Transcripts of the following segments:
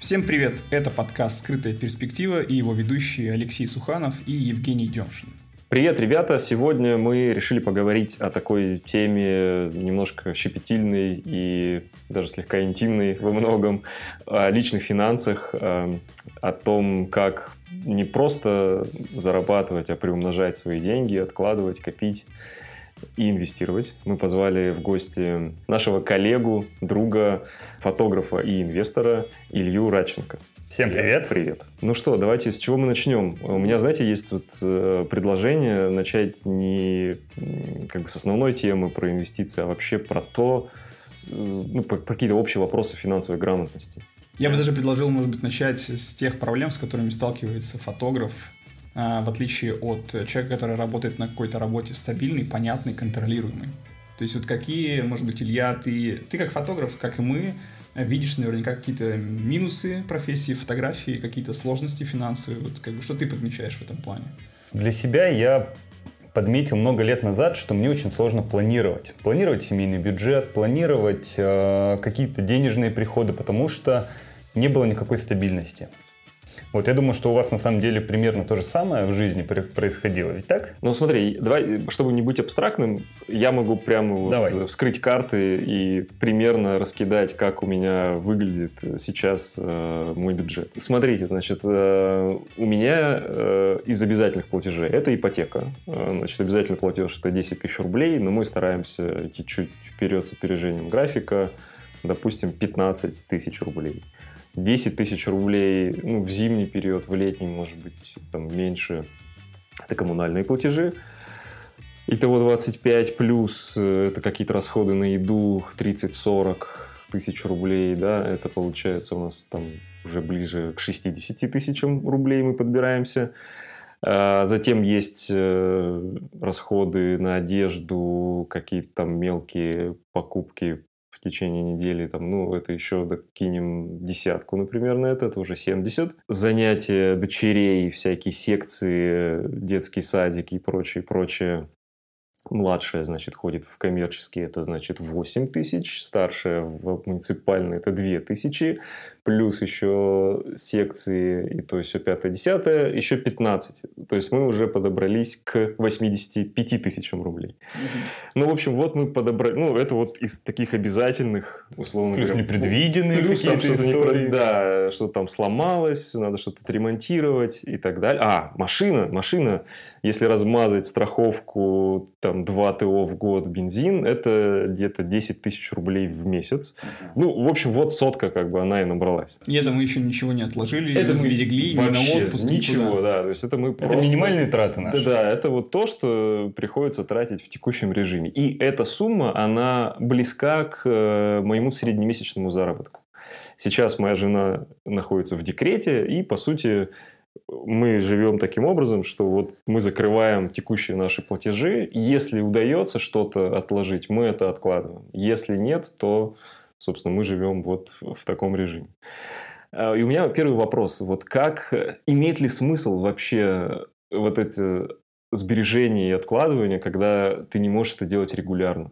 Всем привет! Это подкаст «Скрытая перспектива» и его ведущие Алексей Суханов и Евгений Демшин. Привет, ребята! Сегодня мы решили поговорить о такой теме немножко щепетильной и даже слегка интимной во многом, о личных финансах, эм, о том, как не просто зарабатывать, а приумножать свои деньги, откладывать, копить и инвестировать. Мы позвали в гости нашего коллегу, друга, фотографа и инвестора Илью Радченко. Всем привет. Привет. Ну что, давайте с чего мы начнем? У меня, знаете, есть тут э, предложение начать не как бы с основной темы про инвестиции, а вообще про то, э, ну, про, какие-то общие вопросы финансовой грамотности. Я бы даже предложил, может быть, начать с тех проблем, с которыми сталкивается фотограф в отличие от человека, который работает на какой-то работе стабильный, понятный, контролируемый. То есть вот какие, может быть, Илья, ты, ты как фотограф, как и мы, видишь наверняка какие-то минусы профессии фотографии, какие-то сложности финансовые. Вот как бы что ты подмечаешь в этом плане? Для себя я подметил много лет назад, что мне очень сложно планировать. Планировать семейный бюджет, планировать э, какие-то денежные приходы, потому что не было никакой стабильности. Вот я думаю, что у вас на самом деле примерно то же самое в жизни происходило, ведь так? Ну смотри, давай, чтобы не быть абстрактным, я могу прямо вот вскрыть карты и примерно раскидать, как у меня выглядит сейчас э, мой бюджет. Смотрите, значит, э, у меня э, из обязательных платежей это ипотека. Э, значит, обязательный платеж это 10 тысяч рублей, но мы стараемся идти чуть вперед с опережением графика, допустим, 15 тысяч рублей. 10 тысяч рублей ну, в зимний период, в летний, может быть, там меньше. Это коммунальные платежи. Итого 25 плюс э, это какие-то расходы на еду 30-40 тысяч рублей, да, это получается у нас там уже ближе к 60 тысячам рублей мы подбираемся. А затем есть э, расходы на одежду, какие-то там мелкие покупки в течение недели, там, ну, это еще докинем десятку, например, на это, это уже 70. Занятия дочерей, всякие секции, детский садик и прочее, прочее. Младшая, значит, ходит в коммерческий, это значит 8 тысяч, старшая в муниципальный это 2 тысячи, плюс еще секции, и то есть все пятое, десятое, еще 15. То есть мы уже подобрались к 85 тысячам рублей. Ну, в общем, вот мы подобрали, ну, это вот из таких обязательных, условно плюс говоря. непредвиденные плюс там что-то истории. Не, да, что там сломалось, надо что-то отремонтировать и так далее. А, машина, машина, если размазать страховку, там, 2 ТО в год бензин, это где-то 10 тысяч рублей в месяц. Ну, в общем, вот сотка, как бы, она и набрала собралась. И это мы еще ничего не отложили, это сберегли, вообще на отпуск, ничего, никуда. да. То есть это мы просто... Это минимальные траты наши. Да, да, это вот то, что приходится тратить в текущем режиме. И эта сумма, она близка к э, моему среднемесячному заработку. Сейчас моя жена находится в декрете, и, по сути, мы живем таким образом, что вот мы закрываем текущие наши платежи. Если удается что-то отложить, мы это откладываем. Если нет, то Собственно, мы живем вот в таком режиме. А, и у меня первый вопрос. Вот как, имеет ли смысл вообще вот эти сбережения и откладывания, когда ты не можешь это делать регулярно?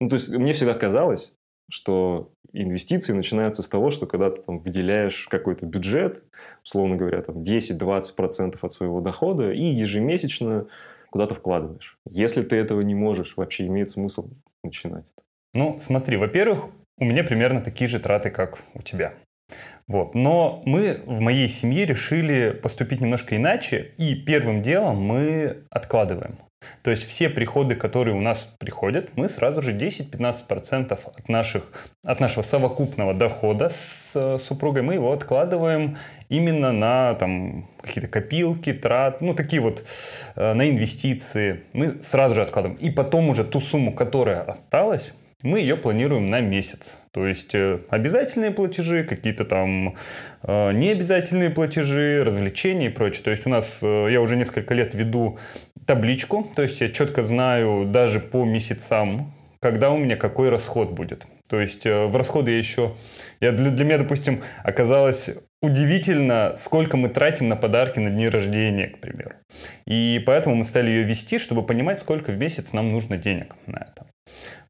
Ну, то есть, мне всегда казалось, что инвестиции начинаются с того, что когда ты там выделяешь какой-то бюджет, условно говоря, там 10-20% от своего дохода и ежемесячно куда-то вкладываешь. Если ты этого не можешь, вообще имеет смысл начинать это? Ну, смотри, во-первых, у меня примерно такие же траты, как у тебя. Вот. Но мы в моей семье решили поступить немножко иначе, и первым делом мы откладываем. То есть все приходы, которые у нас приходят, мы сразу же 10-15% от, наших, от нашего совокупного дохода с э, супругой, мы его откладываем именно на там, какие-то копилки, трат, ну такие вот, э, на инвестиции. Мы сразу же откладываем. И потом уже ту сумму, которая осталась, мы ее планируем на месяц. То есть э, обязательные платежи, какие-то там э, необязательные платежи, развлечения и прочее. То есть у нас, э, я уже несколько лет веду табличку, то есть я четко знаю даже по месяцам, когда у меня какой расход будет. То есть э, в расходы я еще... Я, для, для меня, допустим, оказалось удивительно, сколько мы тратим на подарки на дни рождения, к примеру. И поэтому мы стали ее вести, чтобы понимать, сколько в месяц нам нужно денег на это.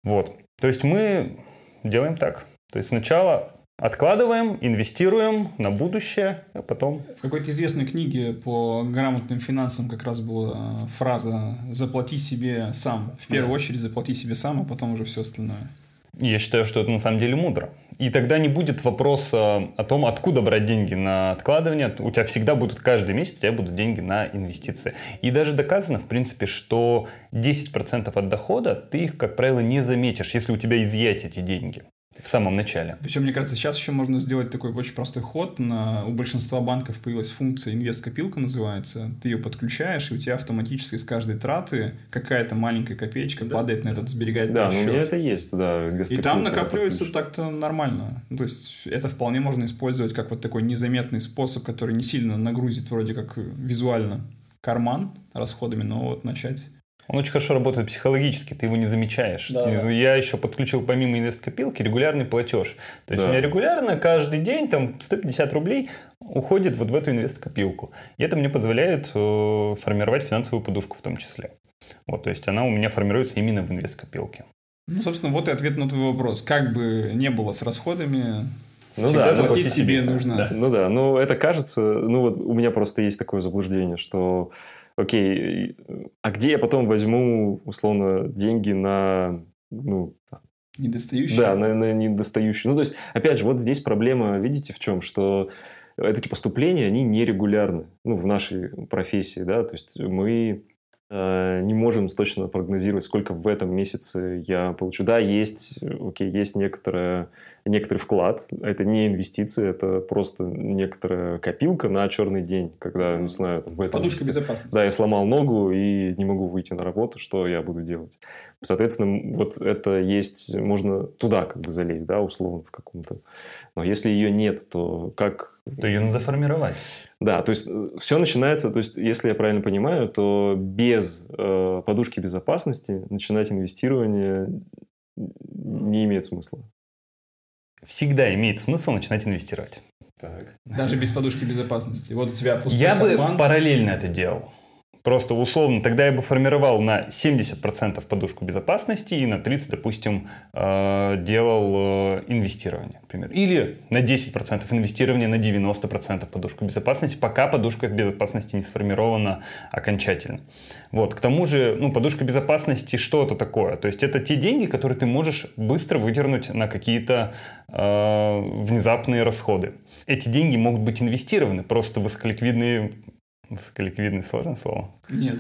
Вот. То есть мы делаем так. То есть сначала Откладываем, инвестируем на будущее, а потом... В какой-то известной книге по грамотным финансам как раз была фраза «заплати себе сам». В первую очередь заплати себе сам, а потом уже все остальное. Я считаю, что это на самом деле мудро. И тогда не будет вопроса о том, откуда брать деньги на откладывание. У тебя всегда будут каждый месяц, у тебя будут деньги на инвестиции. И даже доказано, в принципе, что 10% от дохода ты их, как правило, не заметишь, если у тебя изъять эти деньги в самом начале. Причем, мне кажется, сейчас еще можно сделать такой очень простой ход. На, у большинства банков появилась функция инвест-копилка называется. Ты ее подключаешь, и у тебя автоматически с каждой траты какая-то маленькая копеечка да. падает на этот сберегательный да, счет. Да, у меня это есть, да. И там накапливается так-то нормально. Ну, то есть это вполне можно использовать как вот такой незаметный способ, который не сильно нагрузит вроде как визуально карман расходами, но вот начать он очень хорошо работает психологически, ты его не замечаешь. Да. Я еще подключил помимо инвесткопилки регулярный платеж. То есть да. у меня регулярно каждый день там 150 рублей уходит вот в эту инвесткопилку. И это мне позволяет э, формировать финансовую подушку в том числе. Вот, то есть она у меня формируется именно в инвесткопилке. Ну, собственно, вот и ответ на твой вопрос. Как бы не было с расходами, ну Всегда да, заплатить себе, себе нужно. Да. Ну да, ну это кажется, ну вот у меня просто есть такое заблуждение, что окей, а где я потом возьму, условно, деньги на, ну, Недостающие? Да, на, на недостающие. Ну, то есть, опять же, вот здесь проблема, видите, в чем? Что эти поступления, они нерегулярны, ну, в нашей профессии, да, то есть мы не можем точно прогнозировать, сколько в этом месяце я получу. Да, есть, окей, есть некоторая некоторый вклад. Это не инвестиции, это просто некоторая копилка на черный день, когда, не знаю, в этом Подушка месяце, безопасности. Да, я сломал ногу и не могу выйти на работу, что я буду делать? Соответственно, вот это есть, можно туда как бы залезть, да, условно, в каком-то. Но если ее нет, то как... То ее надо формировать. Да, то есть э, все начинается, то есть если я правильно понимаю, то без э, подушки безопасности начинать инвестирование не имеет смысла всегда имеет смысл начинать инвестировать. Так. Даже без подушки безопасности. Вот у тебя пустой Я карман. бы параллельно это делал. Просто условно, тогда я бы формировал на 70% подушку безопасности и на 30%, допустим, э, делал э, инвестирование, например. Или на 10% инвестирования, на 90% подушку безопасности, пока подушка безопасности не сформирована окончательно. Вот. К тому же, ну, подушка безопасности что это такое? То есть это те деньги, которые ты можешь быстро выдернуть на какие-то э, внезапные расходы. Эти деньги могут быть инвестированы, просто высоколиквидные Высоколиквидное сложное слово? Нет,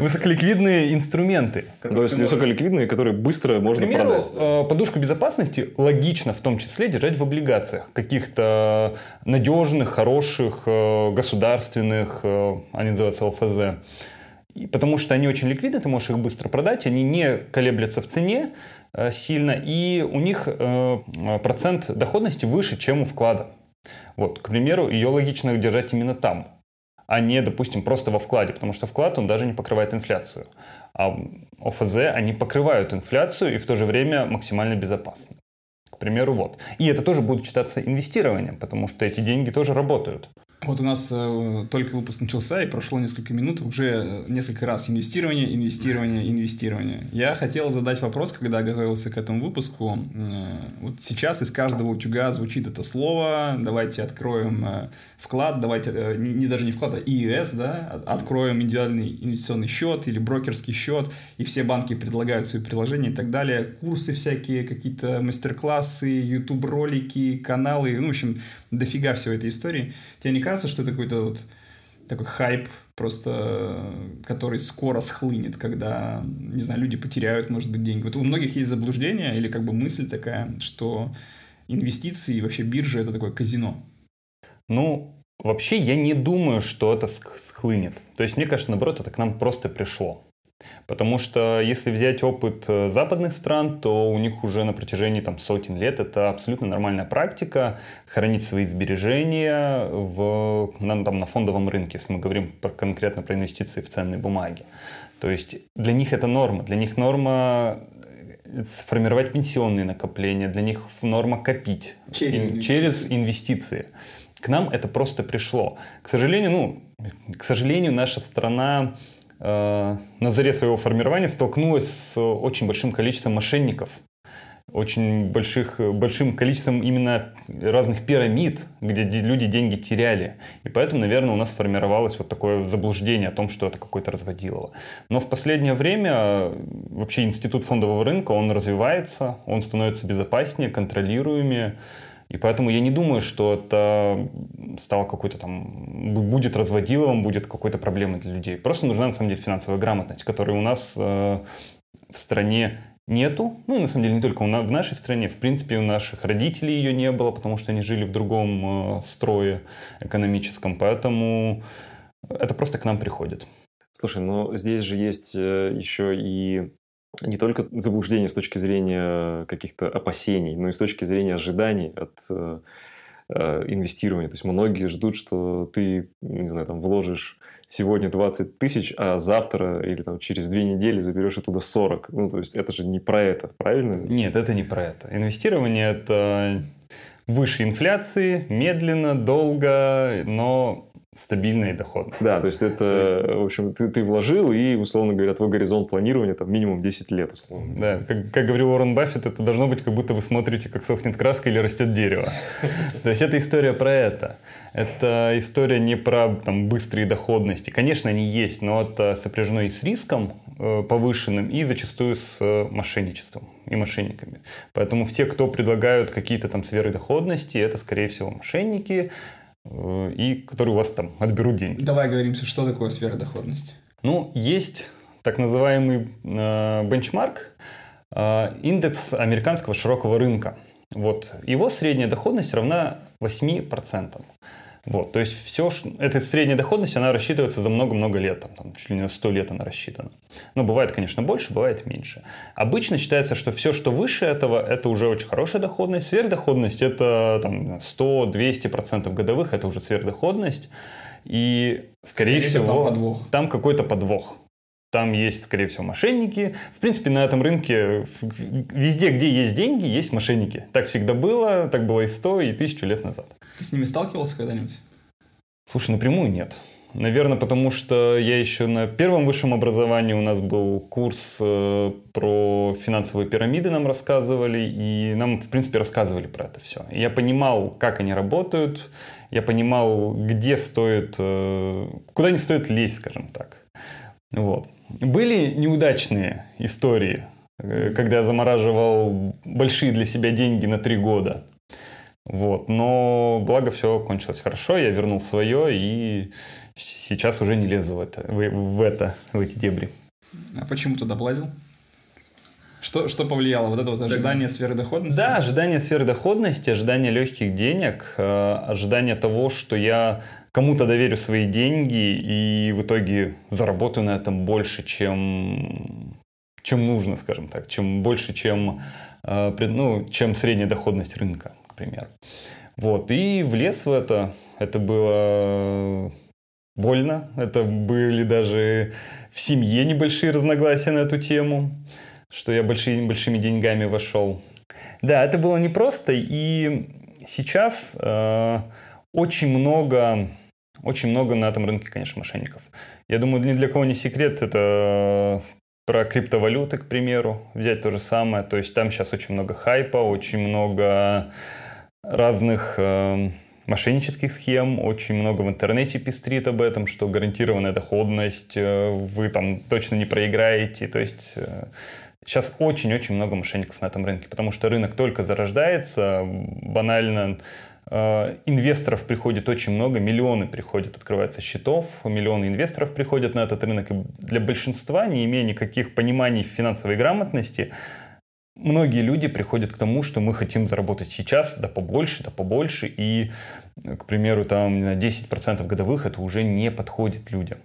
Высоколиквидные инструменты. То есть высоколиквидные, которые быстро можно продать. Э, подушку безопасности логично в том числе держать в облигациях. Каких-то надежных, хороших, э, государственных, э, они называются ЛФЗ. Потому что они очень ликвидны, ты можешь их быстро продать, они не колеблются в цене сильно, и у них процент доходности выше, чем у вклада. Вот, к примеру, ее логично держать именно там а не, допустим, просто во вкладе, потому что вклад, он даже не покрывает инфляцию. А ОФЗ, они покрывают инфляцию и в то же время максимально безопасны. К примеру, вот. И это тоже будет считаться инвестированием, потому что эти деньги тоже работают. Вот у нас э, только выпуск начался, и прошло несколько минут, уже э, несколько раз инвестирование, инвестирование, инвестирование. Я хотел задать вопрос, когда готовился к этому выпуску. Э, вот сейчас из каждого утюга звучит это слово. Давайте откроем вклад, давайте, не, не даже не вклад, а ИЭС, да, откроем индивидуальный инвестиционный счет или брокерский счет, и все банки предлагают свои приложения и так далее. Курсы всякие, какие-то мастер-классы, YouTube-ролики, каналы, ну, в общем, дофига всего этой истории. Тебе не кажется, что это какой-то вот такой хайп, просто который скоро схлынет, когда, не знаю, люди потеряют, может быть, деньги. Вот у многих есть заблуждение или как бы мысль такая, что инвестиции и вообще биржа — это такое казино. Ну, вообще я не думаю, что это схлынет. То есть мне кажется, наоборот, это к нам просто пришло. Потому что если взять опыт э, западных стран, то у них уже на протяжении там, сотен лет это абсолютно нормальная практика хранить свои сбережения в, на, там, на фондовом рынке, если мы говорим про, конкретно про инвестиции в ценные бумаги. То есть для них это норма. Для них норма э, сформировать пенсионные накопления, для них норма копить через, инвестиции. через инвестиции. К нам это просто пришло. К сожалению, ну, к сожалению, наша страна на заре своего формирования столкнулась с очень большим количеством мошенников. очень больших, большим количеством именно разных пирамид, где люди деньги теряли. И поэтому, наверное, у нас сформировалось вот такое заблуждение о том, что это какое-то разводилово. Но в последнее время вообще институт фондового рынка, он развивается, он становится безопаснее, контролируемее. И поэтому я не думаю, что это стало какой-то там, будет разводиловым, будет какой-то проблемой для людей. Просто нужна, на самом деле, финансовая грамотность, которая у нас э, в стране нету. Ну, на самом деле, не только в нашей стране. В принципе, у наших родителей ее не было, потому что они жили в другом э, строе экономическом. Поэтому это просто к нам приходит. Слушай, но здесь же есть э, еще и не только заблуждение с точки зрения каких-то опасений, но и с точки зрения ожиданий от э, э, инвестирования. То есть многие ждут, что ты, не знаю, там вложишь сегодня 20 тысяч, а завтра или там через две недели заберешь оттуда 40. Ну, то есть это же не про это, правильно? Нет, это не про это. Инвестирование – это выше инфляции, медленно, долго, но стабильно и доходно. Да, то есть это, то есть... в общем, ты, ты вложил, и, условно говоря, твой горизонт планирования там минимум 10 лет, условно. Да, как, как говорил Уоррен Баффет, это должно быть, как будто вы смотрите, как сохнет краска или растет дерево. То есть это история про это. Это история не про там, быстрые доходности. Конечно, они есть, но это сопряжено и с риском э, повышенным, и зачастую с э, мошенничеством и мошенниками. Поэтому все, кто предлагают какие-то там сферы доходности, это, скорее всего, мошенники, и которые у вас там отберут деньги. Давай говоримся, что такое сфера доходности. Ну, есть так называемый э, бенчмарк, э, индекс американского широкого рынка. Вот его средняя доходность равна 8%. Вот, то есть все, эта средняя доходность, она рассчитывается за много-много лет, там, там, чуть ли не на 100 лет она рассчитана. Но бывает, конечно, больше, бывает меньше. Обычно считается, что все, что выше этого, это уже очень хорошая доходность. Сверхдоходность – это там, 100-200% годовых, это уже сверхдоходность. И, скорее, скорее всего, там, подвох. там какой-то подвох. Там есть, скорее всего, мошенники. В принципе, на этом рынке везде, где есть деньги, есть мошенники. Так всегда было, так было и сто, и тысячу лет назад. Ты с ними сталкивался когда-нибудь? Слушай, напрямую нет. Наверное, потому что я еще на первом высшем образовании у нас был курс э, про финансовые пирамиды, нам рассказывали, и нам, в принципе, рассказывали про это все. Я понимал, как они работают, я понимал, где стоит, э, куда не стоит лезть, скажем так. Вот. Были неудачные истории, э, когда я замораживал большие для себя деньги на три года. Вот. Но благо все кончилось хорошо, я вернул свое и сейчас уже не лезу в это, в, в это, в эти дебри. А почему туда влазил? Что, что повлияло? Вот это вот ожидание так, сферы доходности? Да, ожидание сферы доходности, ожидание легких денег, э, ожидание того, что я кому-то доверю свои деньги и в итоге заработаю на этом больше, чем, чем нужно, скажем так, чем больше, чем, э, ну, чем средняя доходность рынка, к примеру. Вот, и влез в это. Это было больно. Это были даже в семье небольшие разногласия на эту тему, что я большими, большими деньгами вошел. Да, это было непросто, и сейчас э, очень много очень много на этом рынке, конечно, мошенников. Я думаю, ни для кого не секрет, это про криптовалюты, к примеру, взять то же самое. То есть там сейчас очень много хайпа, очень много разных э, мошеннических схем, очень много в интернете пестрит об этом, что гарантированная доходность, э, вы там точно не проиграете. То есть э, сейчас очень-очень много мошенников на этом рынке, потому что рынок только зарождается, банально инвесторов приходит очень много, миллионы приходят, открывается счетов, миллионы инвесторов приходят на этот рынок. И для большинства, не имея никаких пониманий финансовой грамотности, многие люди приходят к тому, что мы хотим заработать сейчас, да побольше, да побольше, и, к примеру, там 10% годовых это уже не подходит людям.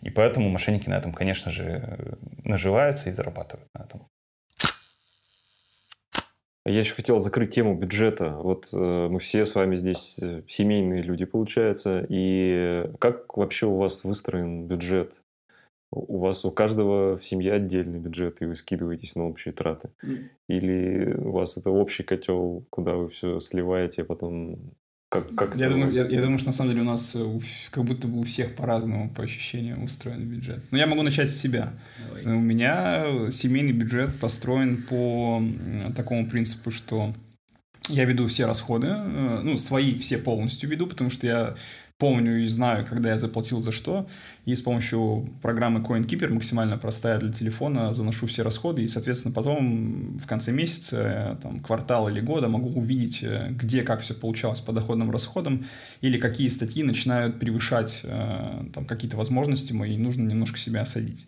И поэтому мошенники на этом, конечно же, наживаются и зарабатывают на этом. Я еще хотел закрыть тему бюджета. Вот э, мы все с вами здесь э, семейные люди, получается. И как вообще у вас выстроен бюджет? У вас у каждого в семье отдельный бюджет, и вы скидываетесь на общие траты? Или у вас это общий котел, куда вы все сливаете, а потом Как, как я, думаю, я, я думаю, что на самом деле у нас у, как будто бы у всех по-разному по ощущениям устроен бюджет. Но я могу начать с себя. Давай. У меня семейный бюджет построен по такому принципу, что я веду все расходы, э, ну, свои все полностью веду, потому что я помню и знаю, когда я заплатил за что, и с помощью программы CoinKeeper, максимально простая для телефона, заношу все расходы, и, соответственно, потом в конце месяца, там, квартала или года могу увидеть, э, где как все получалось по доходным расходам, или какие статьи начинают превышать э, там, какие-то возможности мои, и нужно немножко себя осадить.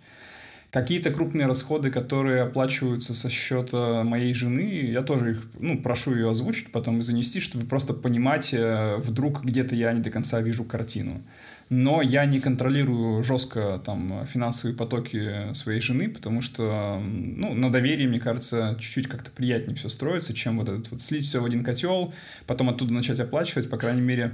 Какие-то крупные расходы, которые оплачиваются со счета моей жены, я тоже их, ну, прошу ее озвучить, потом и занести, чтобы просто понимать, э, вдруг где-то я не до конца вижу картину. Но я не контролирую жестко там финансовые потоки своей жены, потому что, ну, на доверии, мне кажется, чуть-чуть как-то приятнее все строится, чем вот этот вот слить все в один котел, потом оттуда начать оплачивать, по крайней мере,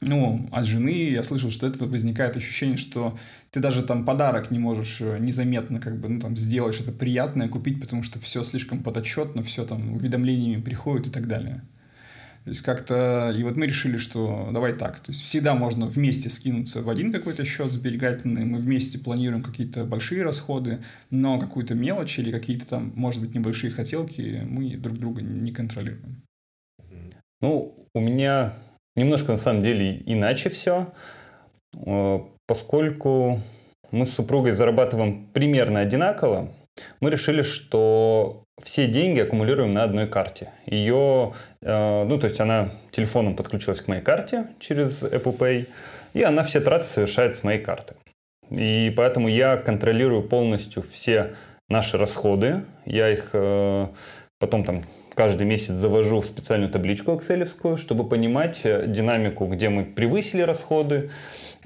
ну, от жены я слышал, что это возникает ощущение, что ты даже там подарок не можешь э, незаметно как бы, ну, там, сделать что-то приятное, купить, потому что все слишком подотчетно, все там уведомлениями приходит и так далее. То есть как-то... И вот мы решили, что давай так. То есть всегда можно вместе скинуться в один какой-то счет сберегательный, мы вместе планируем какие-то большие расходы, но какую-то мелочь или какие-то там, может быть, небольшие хотелки мы друг друга не контролируем. Ну, у меня Немножко на самом деле иначе все, э, поскольку мы с супругой зарабатываем примерно одинаково, мы решили, что все деньги аккумулируем на одной карте. Ее, э, ну, то есть она телефоном подключилась к моей карте через Apple Pay, и она все траты совершает с моей карты. И поэтому я контролирую полностью все наши расходы. Я их э, потом там каждый месяц завожу в специальную табличку excel чтобы понимать э, динамику, где мы превысили расходы,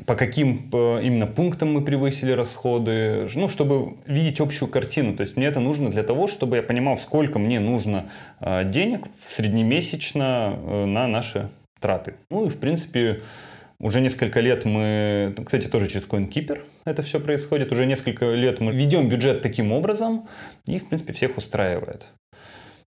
по каким э, именно пунктам мы превысили расходы, ну, чтобы видеть общую картину. То есть мне это нужно для того, чтобы я понимал, сколько мне нужно э, денег среднемесячно на наши траты. Ну и, в принципе, уже несколько лет мы, кстати, тоже через CoinKeeper это все происходит, уже несколько лет мы ведем бюджет таким образом, и, в принципе, всех устраивает.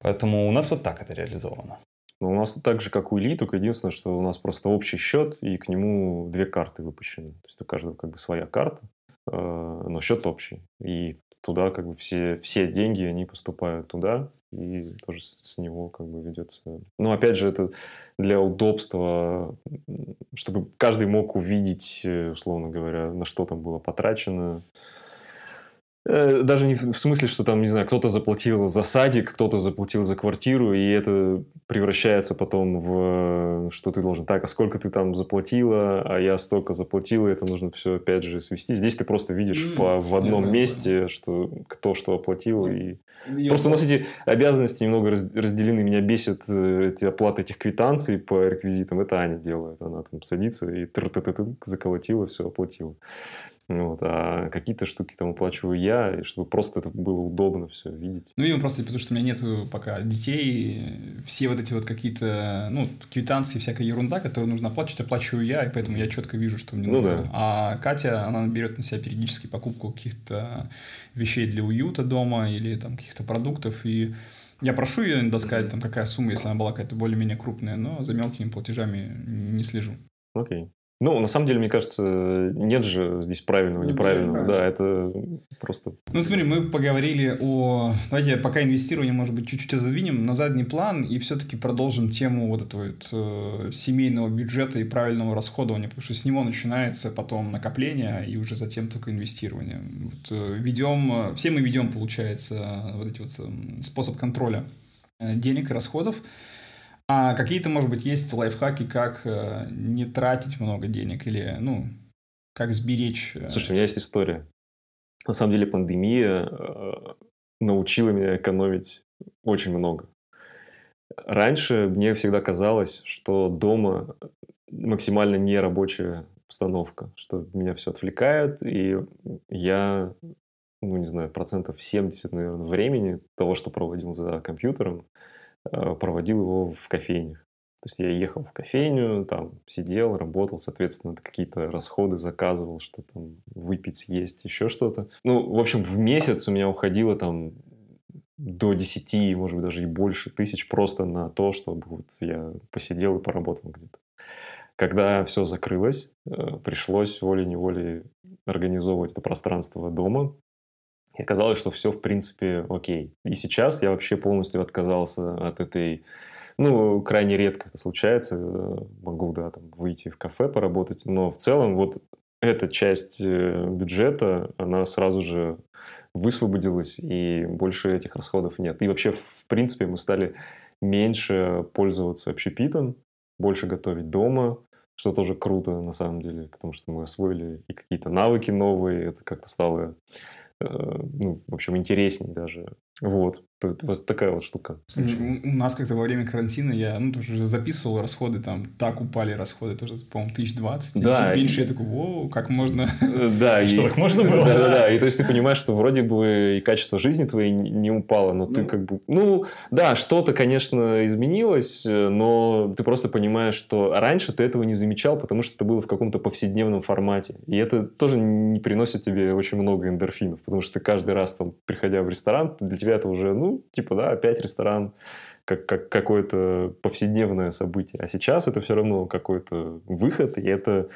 Поэтому у нас вот так это реализовано. Но у нас так же, как у Ильи, только единственное, что у нас просто общий счет, и к нему две карты выпущены. То есть у каждого как бы своя карта, э, но счет общий. И туда как бы все, все деньги, они поступают туда, и тоже с него как бы ведется. Ну, опять же, это для удобства, чтобы каждый мог увидеть, э, условно говоря, на что там было потрачено, даже не в смысле, что там, не знаю, кто-то заплатил за садик, кто-то заплатил за квартиру, и это превращается потом в что ты должен так, а сколько ты там заплатила, а я столько заплатила, это нужно все опять же свести. Здесь ты просто видишь mm, по, в одном понимаю, месте, что кто что оплатил. И... Просто у нас эти обязанности немного разделены. Меня бесит э, эти оплаты этих квитанций по реквизитам. Это Аня делает. Она там садится и заколотила, все оплатила. Вот, а какие-то штуки там оплачиваю я, чтобы просто это было удобно все видеть. Ну, и просто потому, что у меня нет пока детей, все вот эти вот какие-то, ну, квитанции, всякая ерунда, которую нужно оплачивать, оплачиваю я, и поэтому я четко вижу, что мне ну, нужно. Да. А Катя, она берет на себя периодически покупку каких-то вещей для уюта дома или там каких-то продуктов, и я прошу ее иногда сказать, там, какая сумма, если она была какая-то более-менее крупная, но за мелкими платежами не слежу. Окей. Ну, на самом деле, мне кажется, нет же здесь правильного, ну, неправильного. Да, это просто... Ну, смотри, мы поговорили о... Давайте пока инвестирование, может быть, чуть-чуть задвинем на задний план и все-таки продолжим тему вот этого вот, э, семейного бюджета и правильного расходования, потому что с него начинается потом накопление и уже затем только инвестирование. Вот, э, ведем... Все мы ведем, получается, вот эти вот э, способ контроля э, денег и расходов. А какие-то, может быть, есть лайфхаки, как э, не тратить много денег или, ну, как сберечь? Э... Слушай, у меня есть история. На самом деле пандемия э, научила меня экономить очень много. Раньше мне всегда казалось, что дома максимально нерабочая обстановка, что меня все отвлекает, и я, ну, не знаю, процентов 70, наверное, времени того, что проводил за компьютером, проводил его в кофейнях. То есть я ехал в кофейню, там сидел, работал, соответственно, какие-то расходы заказывал, что там выпить, съесть, еще что-то. Ну, в общем, в месяц у меня уходило там до 10, может быть, даже и больше тысяч просто на то, чтобы вот я посидел и поработал где-то. Когда все закрылось, э, пришлось волей-неволей организовывать это пространство дома. И оказалось, что все, в принципе, окей. И сейчас я вообще полностью отказался от этой... Ну, крайне редко это случается. Э, могу, да, там, выйти в кафе поработать. Но в целом вот эта часть э, бюджета, она сразу же высвободилась, и больше этих расходов нет. И вообще, в принципе, мы стали меньше пользоваться общепитом, больше готовить дома, что тоже круто на самом деле, потому что мы освоили и какие-то навыки новые, это как-то стало, ну, в общем, интересней даже. Вот. Вот такая вот штука. У нас как-то во время карантина я ну, тоже записывал расходы, там так упали расходы, тоже, по-моему, тысяч двадцать. Да. И меньше я такой, воу, как можно... Да. Что, так можно было? Да-да-да. И то есть ты понимаешь, что вроде бы и качество жизни твоей не упало, но ты ну. как бы... Ну, да, что-то, конечно, изменилось, но ты просто понимаешь, что раньше ты этого не замечал, потому что это было в каком-то повседневном формате. И это тоже не приносит тебе очень много эндорфинов, потому что ты каждый раз, там, приходя в ресторан, для тебя это уже, ну, типа, да, опять ресторан, как, как какое-то повседневное событие. А сейчас это все равно какой-то выход, и это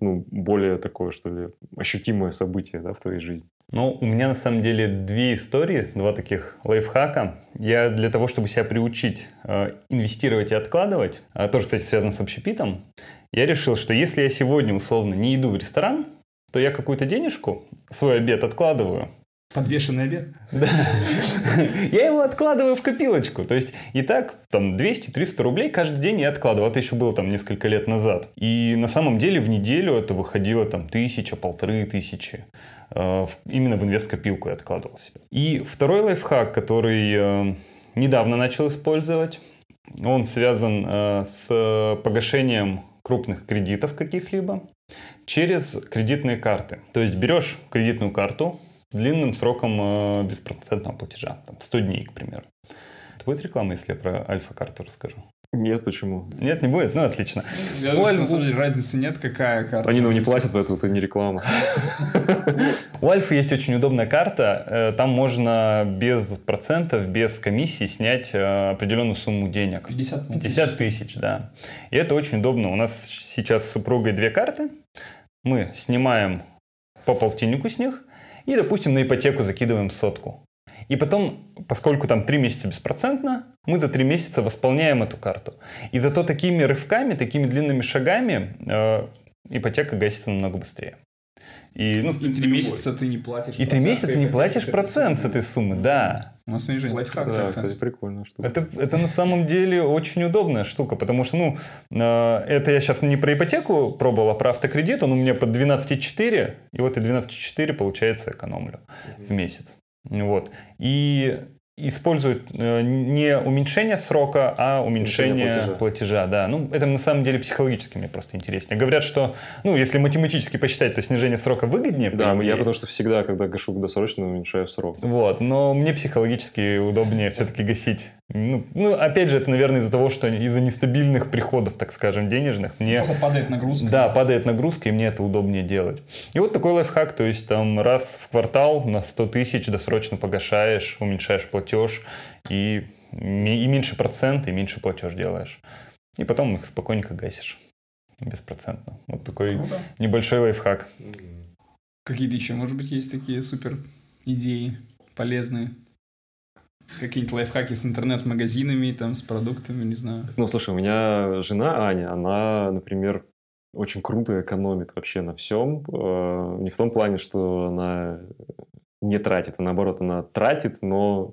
ну, более такое, что ли, ощутимое событие да, в твоей жизни. Ну, у меня на самом деле две истории, два таких лайфхака. Я для того, чтобы себя приучить э, инвестировать и откладывать, э, тоже, кстати, связано с общепитом, я решил, что если я сегодня условно не иду в ресторан, то я какую-то денежку, свой обед откладываю, Подвешенный обед? Да. Я его откладываю в копилочку. То есть, и так, там, 200-300 рублей каждый день я откладывал. Это еще было там несколько лет назад. И на самом деле в неделю это выходило там тысяча, полторы тысячи. Э, именно в инвест-копилку я откладывал себе. И второй лайфхак, который э, недавно начал использовать, он связан э, с погашением крупных кредитов каких-либо через кредитные карты. То есть берешь кредитную карту, с длинным сроком э, беспроцентного платежа, там 100 дней, к примеру. Это будет реклама, если я про альфа-карту расскажу? Нет, почему? Нет, не будет? Ну, отлично. Я думаю, на самом деле разницы нет, какая карта. Они нам не платят, поэтому это не реклама. У Альфа есть очень удобная карта. Э, там можно без процентов, без комиссии снять э, определенную сумму денег. 50 тысяч. 50 тысяч, да. И это очень удобно. У нас сейчас с супругой две карты. Мы снимаем по полтиннику с них, и, допустим, на ипотеку закидываем сотку. И потом, поскольку там 3 месяца беспроцентно, мы за 3 месяца восполняем эту карту. И зато такими рывками, такими длинными шагами э, ипотека гасится намного быстрее. И, ну, и три месяца ты не платишь. И три месяца ты не платишь процент с этой суммы, да. У нас снижение лайфхак. Да, кстати, прикольная штука. Это, это на самом деле очень удобная штука, потому что, ну, э, это я сейчас не про ипотеку пробовал, а про автокредит. Он у меня под 12,4, и вот и 12,4, получается, экономлю в месяц. Вот. И используют э, не уменьшение срока, а уменьшение, уменьшение платежа. платежа. Да, ну это на самом деле психологически мне просто интереснее. Говорят, что, ну если математически посчитать, то снижение срока выгоднее. Да, я потому что всегда, когда гашу досрочно, уменьшаю срок. Вот, но мне психологически удобнее все-таки гасить. Ну, ну, опять же, это, наверное, из-за того, что из-за нестабильных приходов, так скажем, денежных, мне... Просто падает нагрузка. Да, падает нагрузка, и мне это удобнее делать. И вот такой лайфхак, то есть там раз в квартал на 100 тысяч досрочно погашаешь, уменьшаешь платеж и, и меньше процент, и меньше платеж делаешь. И потом их спокойненько гасишь. Беспроцентно. Вот такой Круто. небольшой лайфхак. Какие-то еще, может быть, есть такие супер идеи полезные? Какие-нибудь лайфхаки с интернет-магазинами, там, с продуктами, не знаю. Ну, слушай, у меня жена Аня, она, например, очень круто экономит вообще на всем. Э, не в том плане, что она не тратит, а наоборот, она тратит, но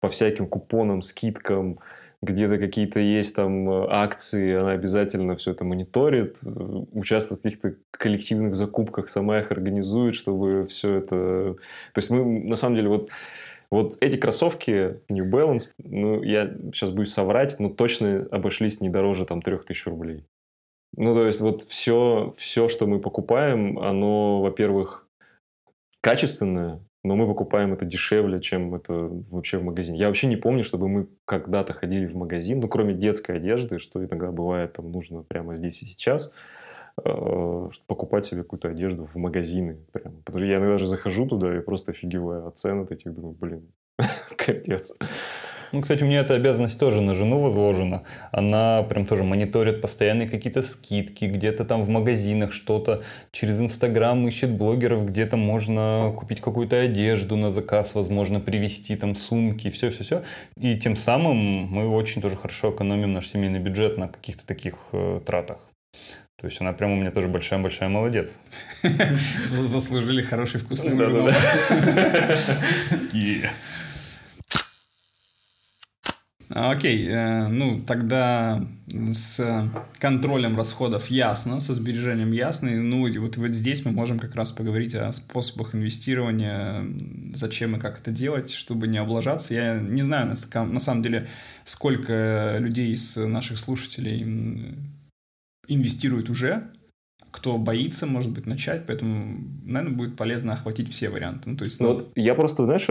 по всяким купонам, скидкам, где-то какие-то есть там акции, она обязательно все это мониторит, участвует в каких-то коллективных закупках, сама их организует, чтобы все это... То есть мы, на самом деле, вот вот эти кроссовки New Balance, ну, я сейчас буду соврать, но точно обошлись не дороже там 3000 рублей. Ну, то есть вот все, все, что мы покупаем, оно, во-первых, качественное, но мы покупаем это дешевле, чем это вообще в магазине. Я вообще не помню, чтобы мы когда-то ходили в магазин, ну, кроме детской одежды, что иногда бывает там нужно прямо здесь и сейчас, покупать себе какую-то одежду в магазины. Прямо. Потому что я иногда же захожу туда и просто офигеваю от цен от этих, думаю, блин, Капец. Ну, кстати, у меня эта обязанность тоже на жену возложена. Она прям тоже мониторит постоянные какие-то скидки, где-то там в магазинах что-то, через Инстаграм ищет блогеров, где-то можно купить какую-то одежду на заказ, возможно, привезти там сумки, все-все-все. И тем самым мы очень тоже хорошо экономим наш семейный бюджет на каких-то таких э, тратах. То есть она прям у меня тоже большая-большая молодец. Заслужили хороший вкусный ужин. Окей, э, ну тогда с контролем расходов ясно, со сбережением ясно. Ну вот, вот здесь мы можем как раз поговорить о способах инвестирования, зачем и как это делать, чтобы не облажаться. Я не знаю на, на самом деле, сколько людей из наших слушателей инвестирует уже, кто боится, может быть, начать, поэтому, наверное, будет полезно охватить все варианты. Ну, то есть, ну... Вот я просто, знаешь,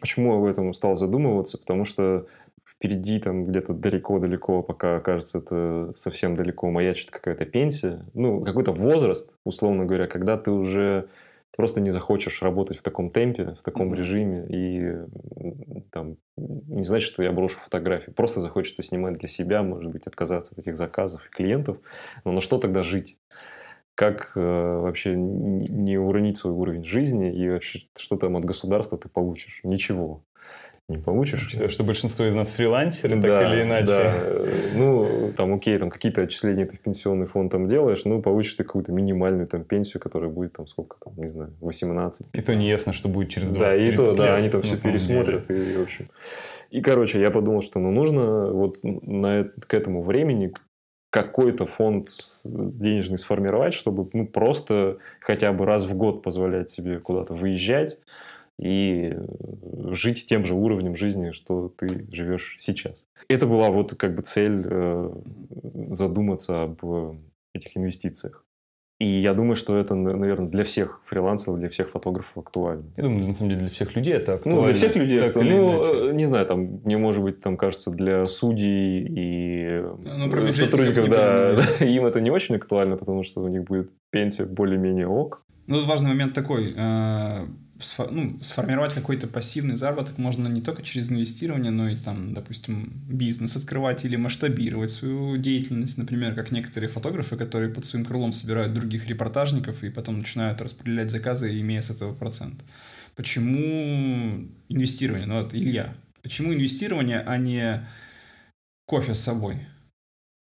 почему об этом стал задумываться, потому что впереди там где-то далеко-далеко, пока кажется это совсем далеко, маячит какая-то пенсия, ну, какой-то возраст, условно говоря, когда ты уже просто не захочешь работать в таком темпе, в таком mm-hmm. режиме, и там, не значит, что я брошу фотографии, просто захочется снимать для себя, может быть, отказаться от этих заказов и клиентов, но на что тогда жить? Как э, вообще не уронить свой уровень жизни и вообще что там от государства ты получишь? Ничего не получишь. Учитывая, что большинство из нас фрилансеры, да, так или иначе. Да. Ну, там, окей, там какие-то отчисления ты в пенсионный фонд там делаешь, ну, получишь ты какую-то минимальную там пенсию, которая будет там сколько там, не знаю, 18. И то не ясно, что будет через 20 Да, и то, лет, да, они там все пересмотрят, и, в общем. И, короче, я подумал, что, ну, нужно вот на, к этому времени какой-то фонд денежный сформировать, чтобы ну, просто хотя бы раз в год позволять себе куда-то выезжать, и э, жить тем же уровнем жизни, что ты живешь сейчас. Это была вот как бы цель э, задуматься об э, этих инвестициях. И я думаю, что это, наверное, для всех фрилансеров, для всех фотографов актуально. Я думаю, на самом деле, для всех людей это актуально. Ну, для всех людей так актуально. Ну, не знаю, там, мне, может быть, там кажется, для судей и ну, сотрудников, да, да, им это не очень актуально, потому что у них будет пенсия более-менее ок. Ну, важный момент такой ну, сформировать какой-то пассивный заработок можно не только через инвестирование, но и там, допустим, бизнес открывать или масштабировать свою деятельность, например, как некоторые фотографы, которые под своим крылом собирают других репортажников и потом начинают распределять заказы, имея с этого процент. Почему инвестирование? Ну вот, Илья, почему инвестирование, а не кофе с собой?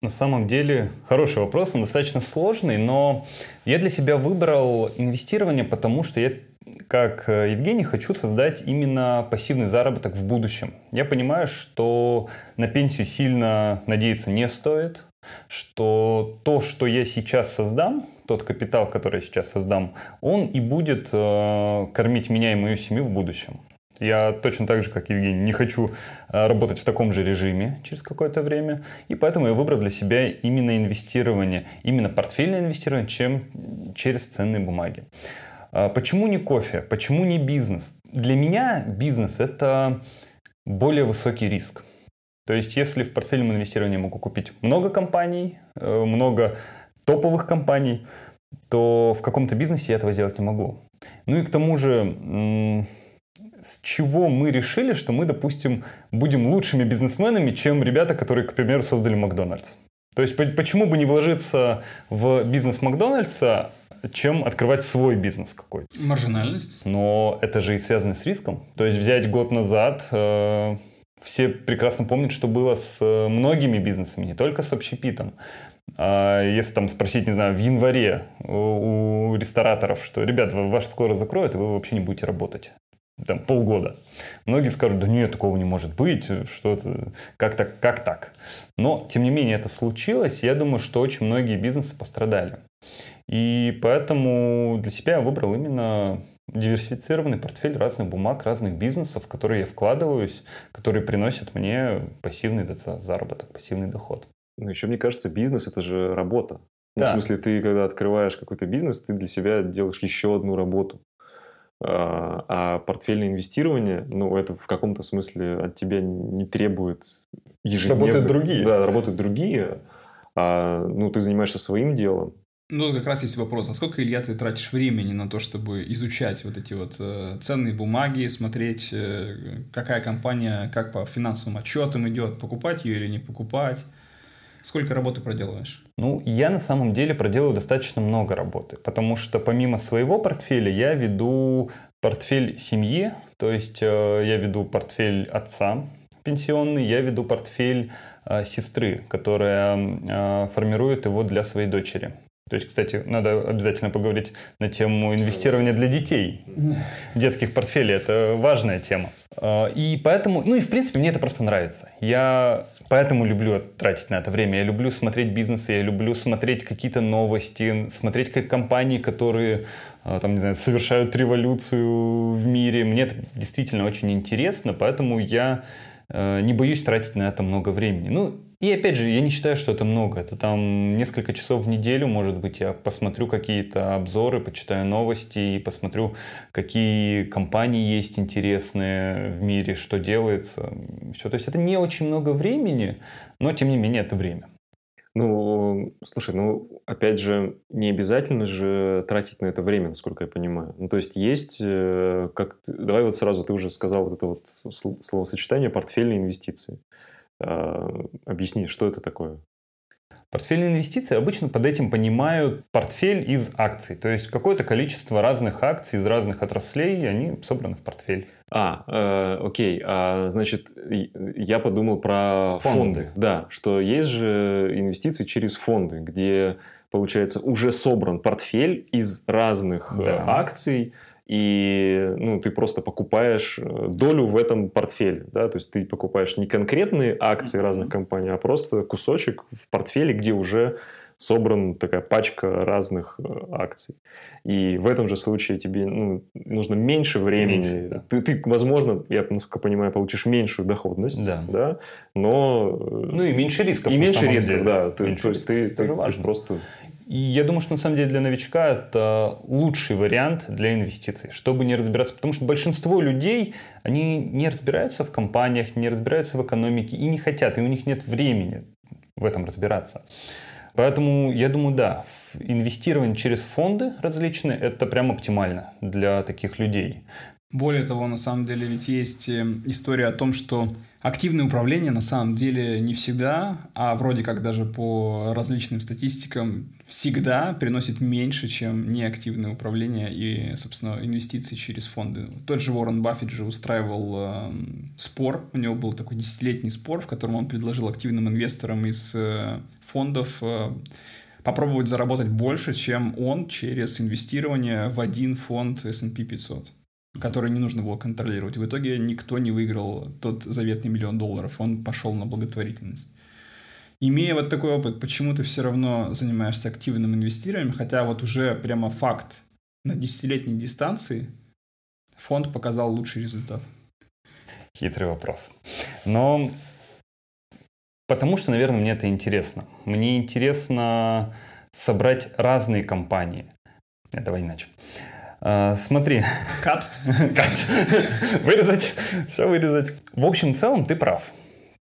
На самом деле, хороший вопрос, он достаточно сложный, но я для себя выбрал инвестирование, потому что я как э, Евгений, хочу создать именно пассивный заработок в будущем. Я понимаю, что на пенсию сильно надеяться не стоит, что то, что я сейчас создам, тот капитал, который я сейчас создам, он и будет э, кормить меня и мою семью в будущем. Я точно так же, как Евгений, не хочу э, работать в таком же режиме через какое-то время. И поэтому я выбрал для себя именно инвестирование, именно портфельное инвестирование, чем через ценные бумаги. А почему не кофе? Почему не бизнес? Для меня бизнес – это более высокий риск. То есть, если в портфельном инвестировании могу купить много компаний, э, много топовых компаний, то в каком-то бизнесе я этого сделать не могу. Ну и к тому же, с чего мы решили, что мы, допустим, будем лучшими бизнесменами, чем ребята, которые, к примеру, создали Макдональдс? То есть почему бы не вложиться в бизнес Макдональдса, чем открывать свой бизнес какой-то. Маржинальность. Но это же и связано с риском. То есть взять год назад, э, все прекрасно помнят, что было с э, многими бизнесами, не только с общепитом. А если там спросить, не знаю, в январе у, рестораторов, что, ребят, ваш скоро закроют, и вы вообще не будете работать там, полгода. Многие скажут, да нет, такого не может быть, что это, как так, как так. Но, тем не менее, это случилось, я думаю, что очень многие бизнесы пострадали. И поэтому для себя я выбрал именно диверсифицированный портфель разных бумаг, разных бизнесов, в которые я вкладываюсь, которые приносят мне пассивный заработок, пассивный доход. Ну, еще мне кажется, бизнес – это же работа. Да. Ну, в смысле, ты, когда открываешь какой-то бизнес, ты для себя делаешь еще одну работу. А, а портфельное инвестирование, ну, это в каком-то смысле от тебя не требует ежедневно. Работают другие. Да, работают другие. А, ну, ты занимаешься своим делом, Ну, как раз есть вопрос, а сколько, Илья, ты тратишь времени на то, чтобы изучать вот эти вот э, ценные бумаги, смотреть, э, какая компания, как по финансовым отчетам идет, покупать ее или не покупать? Сколько работы проделываешь? Ну, я на самом деле проделаю достаточно много работы, потому что помимо своего портфеля я веду портфель семьи, то есть э, я веду портфель отца пенсионный, я веду портфель э, сестры, которая э, формирует его для своей дочери. То есть, кстати, надо обязательно поговорить на тему инвестирования для детей. Детских портфелей – это важная тема. А, и поэтому, ну и в принципе мне это просто нравится. Я поэтому люблю тратить на это время. Я люблю смотреть бизнесы, я люблю смотреть какие-то новости, смотреть как компании, которые а, там, не знаю, совершают революцию в мире. Мне это действительно очень интересно, поэтому я э, не боюсь тратить на это много времени. Ну, и опять же, я не считаю, что это много. Это там несколько часов в неделю, может быть, я посмотрю какие-то обзоры, почитаю новости и посмотрю, какие компании есть интересные в мире, что делается. Все. То есть это не очень много времени, но тем не менее это время. Ну, слушай, ну, опять же, не обязательно же тратить на это время, насколько я понимаю. Ну, то есть есть, э, как, давай вот сразу, ты уже сказал вот это вот словосочетание портфельные инвестиции. А, объясни, что это такое? Портфельные инвестиции обычно под этим понимают портфель из акций. То есть какое-то количество разных акций из разных отраслей, они собраны в портфель. А, э, окей. А, значит, я подумал про фонды. фонды. Да, что есть же инвестиции через фонды, где, получается, уже собран портфель из разных э, да. акций, и ну, ты просто покупаешь э, долю в этом портфеле. Да? То есть ты покупаешь не конкретные акции разных компаний, а просто кусочек в портфеле, где уже собран такая пачка разных э, акций. И в этом же случае тебе ну, нужно меньше времени. Меньше, да. ты, ты, возможно, я, насколько понимаю, получишь меньшую доходность, да. Да? но... Э, ну и меньше рисков. И меньше рисков, деле. да. Ты, меньше то есть рисков. ты, ты, ты просто я думаю, что на самом деле для новичка это лучший вариант для инвестиций, чтобы не разбираться. Потому что большинство людей, они не разбираются в компаниях, не разбираются в экономике и не хотят, и у них нет времени в этом разбираться. Поэтому я думаю, да, инвестирование через фонды различные – это прям оптимально для таких людей. Более того, на самом деле ведь есть э, история о том, что активное управление на самом деле не всегда, а вроде как даже по различным статистикам всегда приносит меньше, чем неактивное управление и, собственно, инвестиции через фонды. Тот же Уоррен Баффет же устраивал э, спор, у него был такой десятилетний спор, в котором он предложил активным инвесторам из э, фондов э, попробовать заработать больше, чем он через инвестирование в один фонд S&P 500 который не нужно было контролировать. В итоге никто не выиграл тот заветный миллион долларов, он пошел на благотворительность. Имея вот такой опыт, почему ты все равно занимаешься активным инвестированием, хотя вот уже прямо факт на десятилетней дистанции фонд показал лучший результат? Хитрый вопрос. Но потому что, наверное, мне это интересно. Мне интересно собрать разные компании. Давай иначе. А, смотри. Кат. Кат. Вырезать. Все вырезать. В общем, в целом ты прав.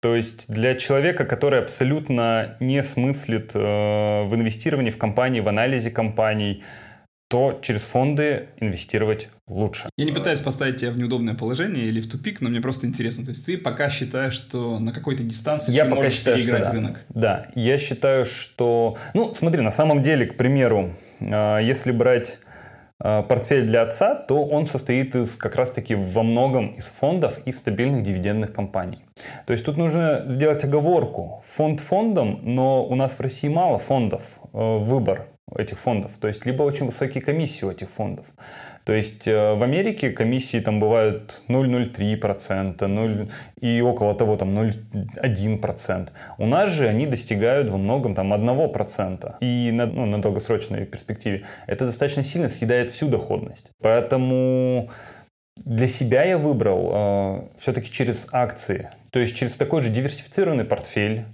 То есть для человека, который абсолютно не смыслит э, в инвестировании в компании, в анализе компаний, то через фонды инвестировать лучше. Я не пытаюсь поставить тебя в неудобное положение или в тупик, но мне просто интересно. То есть ты пока считаешь, что на какой-то дистанции я ты пока можешь считаю, переиграть что да. рынок? Да, я считаю, что... Ну, смотри, на самом деле, к примеру, э, если брать портфель для отца, то он состоит из как раз-таки во многом из фондов и стабильных дивидендных компаний. То есть тут нужно сделать оговорку. Фонд фондом, но у нас в России мало фондов, э, выбор этих фондов. То есть либо очень высокие комиссии у этих фондов. То есть э, в Америке комиссии там бывают 0,03%, 0, и около того там 0,1%. У нас же они достигают во многом там 1%. И на, ну, на долгосрочной перспективе это достаточно сильно съедает всю доходность. Поэтому для себя я выбрал э, все-таки через акции. То есть через такой же диверсифицированный портфель,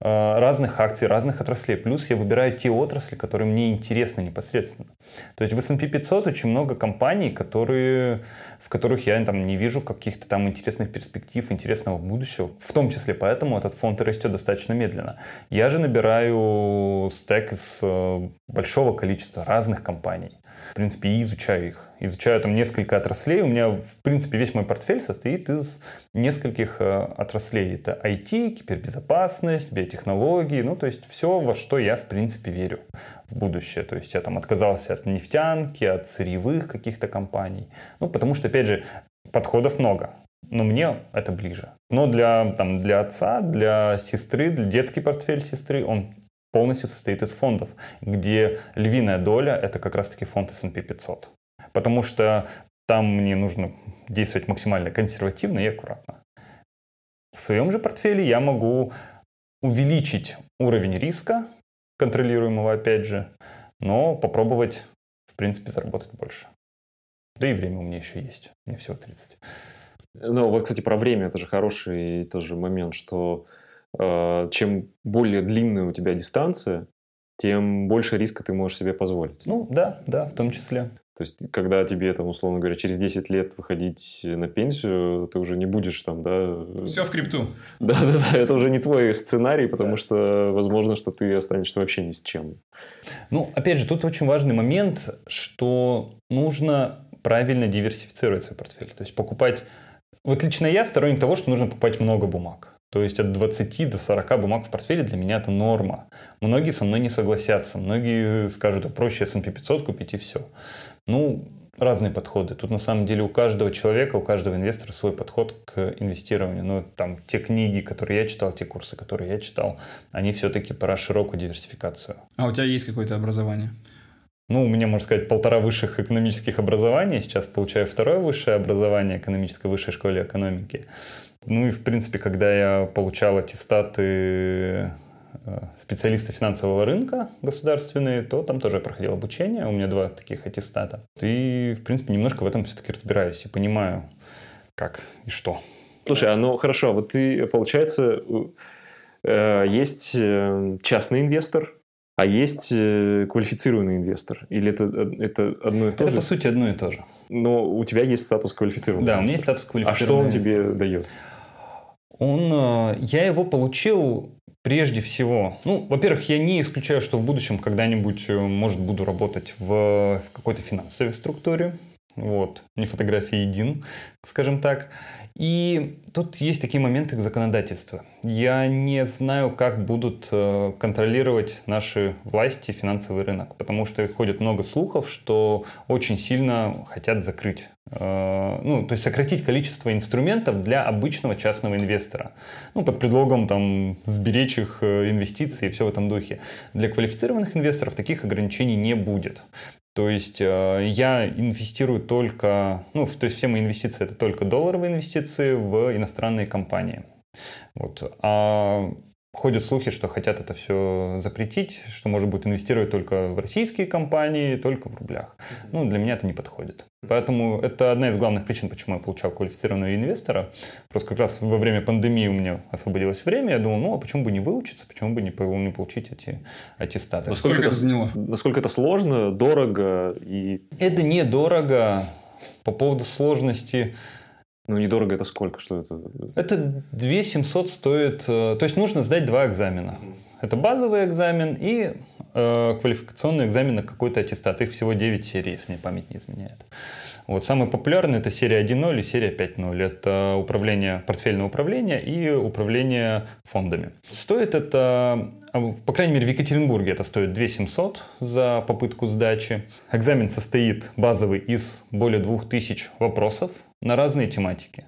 разных акций, разных отраслей. Плюс я выбираю те отрасли, которые мне интересны непосредственно. То есть в S&P 500 очень много компаний, которые, в которых я там, не вижу каких-то там интересных перспектив, интересного будущего. В том числе поэтому этот фонд растет достаточно медленно. Я же набираю стек из э, большого количества разных компаний в принципе, и изучаю их. Изучаю там несколько отраслей. У меня, в принципе, весь мой портфель состоит из нескольких э, отраслей. Это IT, кибербезопасность, биотехнологии, ну, то есть все, во что я, в принципе, верю в будущее. То есть я там отказался от нефтянки, от сырьевых каких-то компаний. Ну, потому что, опять же, подходов много но мне это ближе. Но для, там, для отца, для сестры, для детский портфель сестры, он полностью состоит из фондов, где львиная доля — это как раз-таки фонд S&P 500. Потому что там мне нужно действовать максимально консервативно и аккуратно. В своем же портфеле я могу увеличить уровень риска, контролируемого опять же, но попробовать, в принципе, заработать больше. Да и время у меня еще есть. Мне всего 30. Ну, вот, кстати, про время это же хороший тоже момент, что чем более длинная у тебя дистанция, тем больше риска ты можешь себе позволить. Ну, да, да, в том числе. То есть, когда тебе, там, условно говоря, через 10 лет выходить на пенсию, ты уже не будешь там, да... Все в крипту. Да-да-да, это уже не твой сценарий, потому да. что, возможно, что ты останешься вообще ни с чем. Ну, опять же, тут очень важный момент, что нужно правильно диверсифицировать свой портфель. То есть, покупать... Вот лично я сторонник того, что нужно покупать много бумаг. То есть от 20 до 40 бумаг в портфеле для меня это норма. Многие со мной не согласятся. Многие скажут, а проще S&P 500 купить и все. Ну, разные подходы. Тут на самом деле у каждого человека, у каждого инвестора свой подход к инвестированию. Но там те книги, которые я читал, те курсы, которые я читал, они все-таки про широкую диверсификацию. А у тебя есть какое-то образование? Ну, у меня, можно сказать, полтора высших экономических образования. Сейчас получаю второе высшее образование экономической высшей школе экономики. Ну и, в принципе, когда я получал аттестаты э, специалиста финансового рынка государственные, то там тоже я проходил обучение. У меня два таких аттестата. И, в принципе, немножко в этом все-таки разбираюсь и понимаю, как и что. Слушай, а ну хорошо, вот ты, получается, э, есть э, частный инвестор, а есть квалифицированный инвестор? Или это, это одно и то это, же? Это, по сути, одно и то же. Но у тебя есть статус квалифицированного Да, инвестора. у меня есть статус квалифицированного А что он тебе дает? Он, э, я его получил прежде всего, ну, во-первых, я не исключаю, что в будущем когда-нибудь, э, может, буду работать в, в какой-то финансовой структуре, вот, не фотографии един, скажем так. И тут есть такие моменты законодательства. Я не знаю, как будут э, контролировать наши власти финансовый рынок, потому что ходит много слухов, что очень сильно хотят закрыть, ну, то есть сократить количество инструментов для обычного частного инвестора. Ну, под предлогом там сберечь их э, инвестиции и все в этом духе. Для квалифицированных инвесторов таких ограничений не будет. То есть э, я инвестирую только, ну, то есть все мои инвестиции это только долларовые инвестиции в иностранные компании. Вот. А Ходят слухи, что хотят это все запретить, что можно будет инвестировать только в российские компании, только в рублях. Ну, для меня это не подходит. Поэтому это одна из главных причин, почему я получал квалифицированного инвестора. Просто как раз во время пандемии у меня освободилось время, я думал, ну, а почему бы не выучиться, почему бы не, не получить эти аттестаты. Насколько это заняло? Насколько это сложно, дорого и... Это недорого. По поводу сложности ну, недорого это сколько? Что это? Это 2 700 стоит... Э, то есть, нужно сдать два экзамена. Это базовый экзамен и э, квалификационный экзамен на какой-то аттестат. Их всего 9 серий, если мне память не изменяет. Вот, самый популярный это серия 1.0 и серия 5.0. Это управление, портфельное управление и управление фондами. Стоит это, а, по крайней мере, в Екатеринбурге это стоит 2 700 за попытку сдачи. Экзамен состоит базовый из более 2000 вопросов на разные тематики.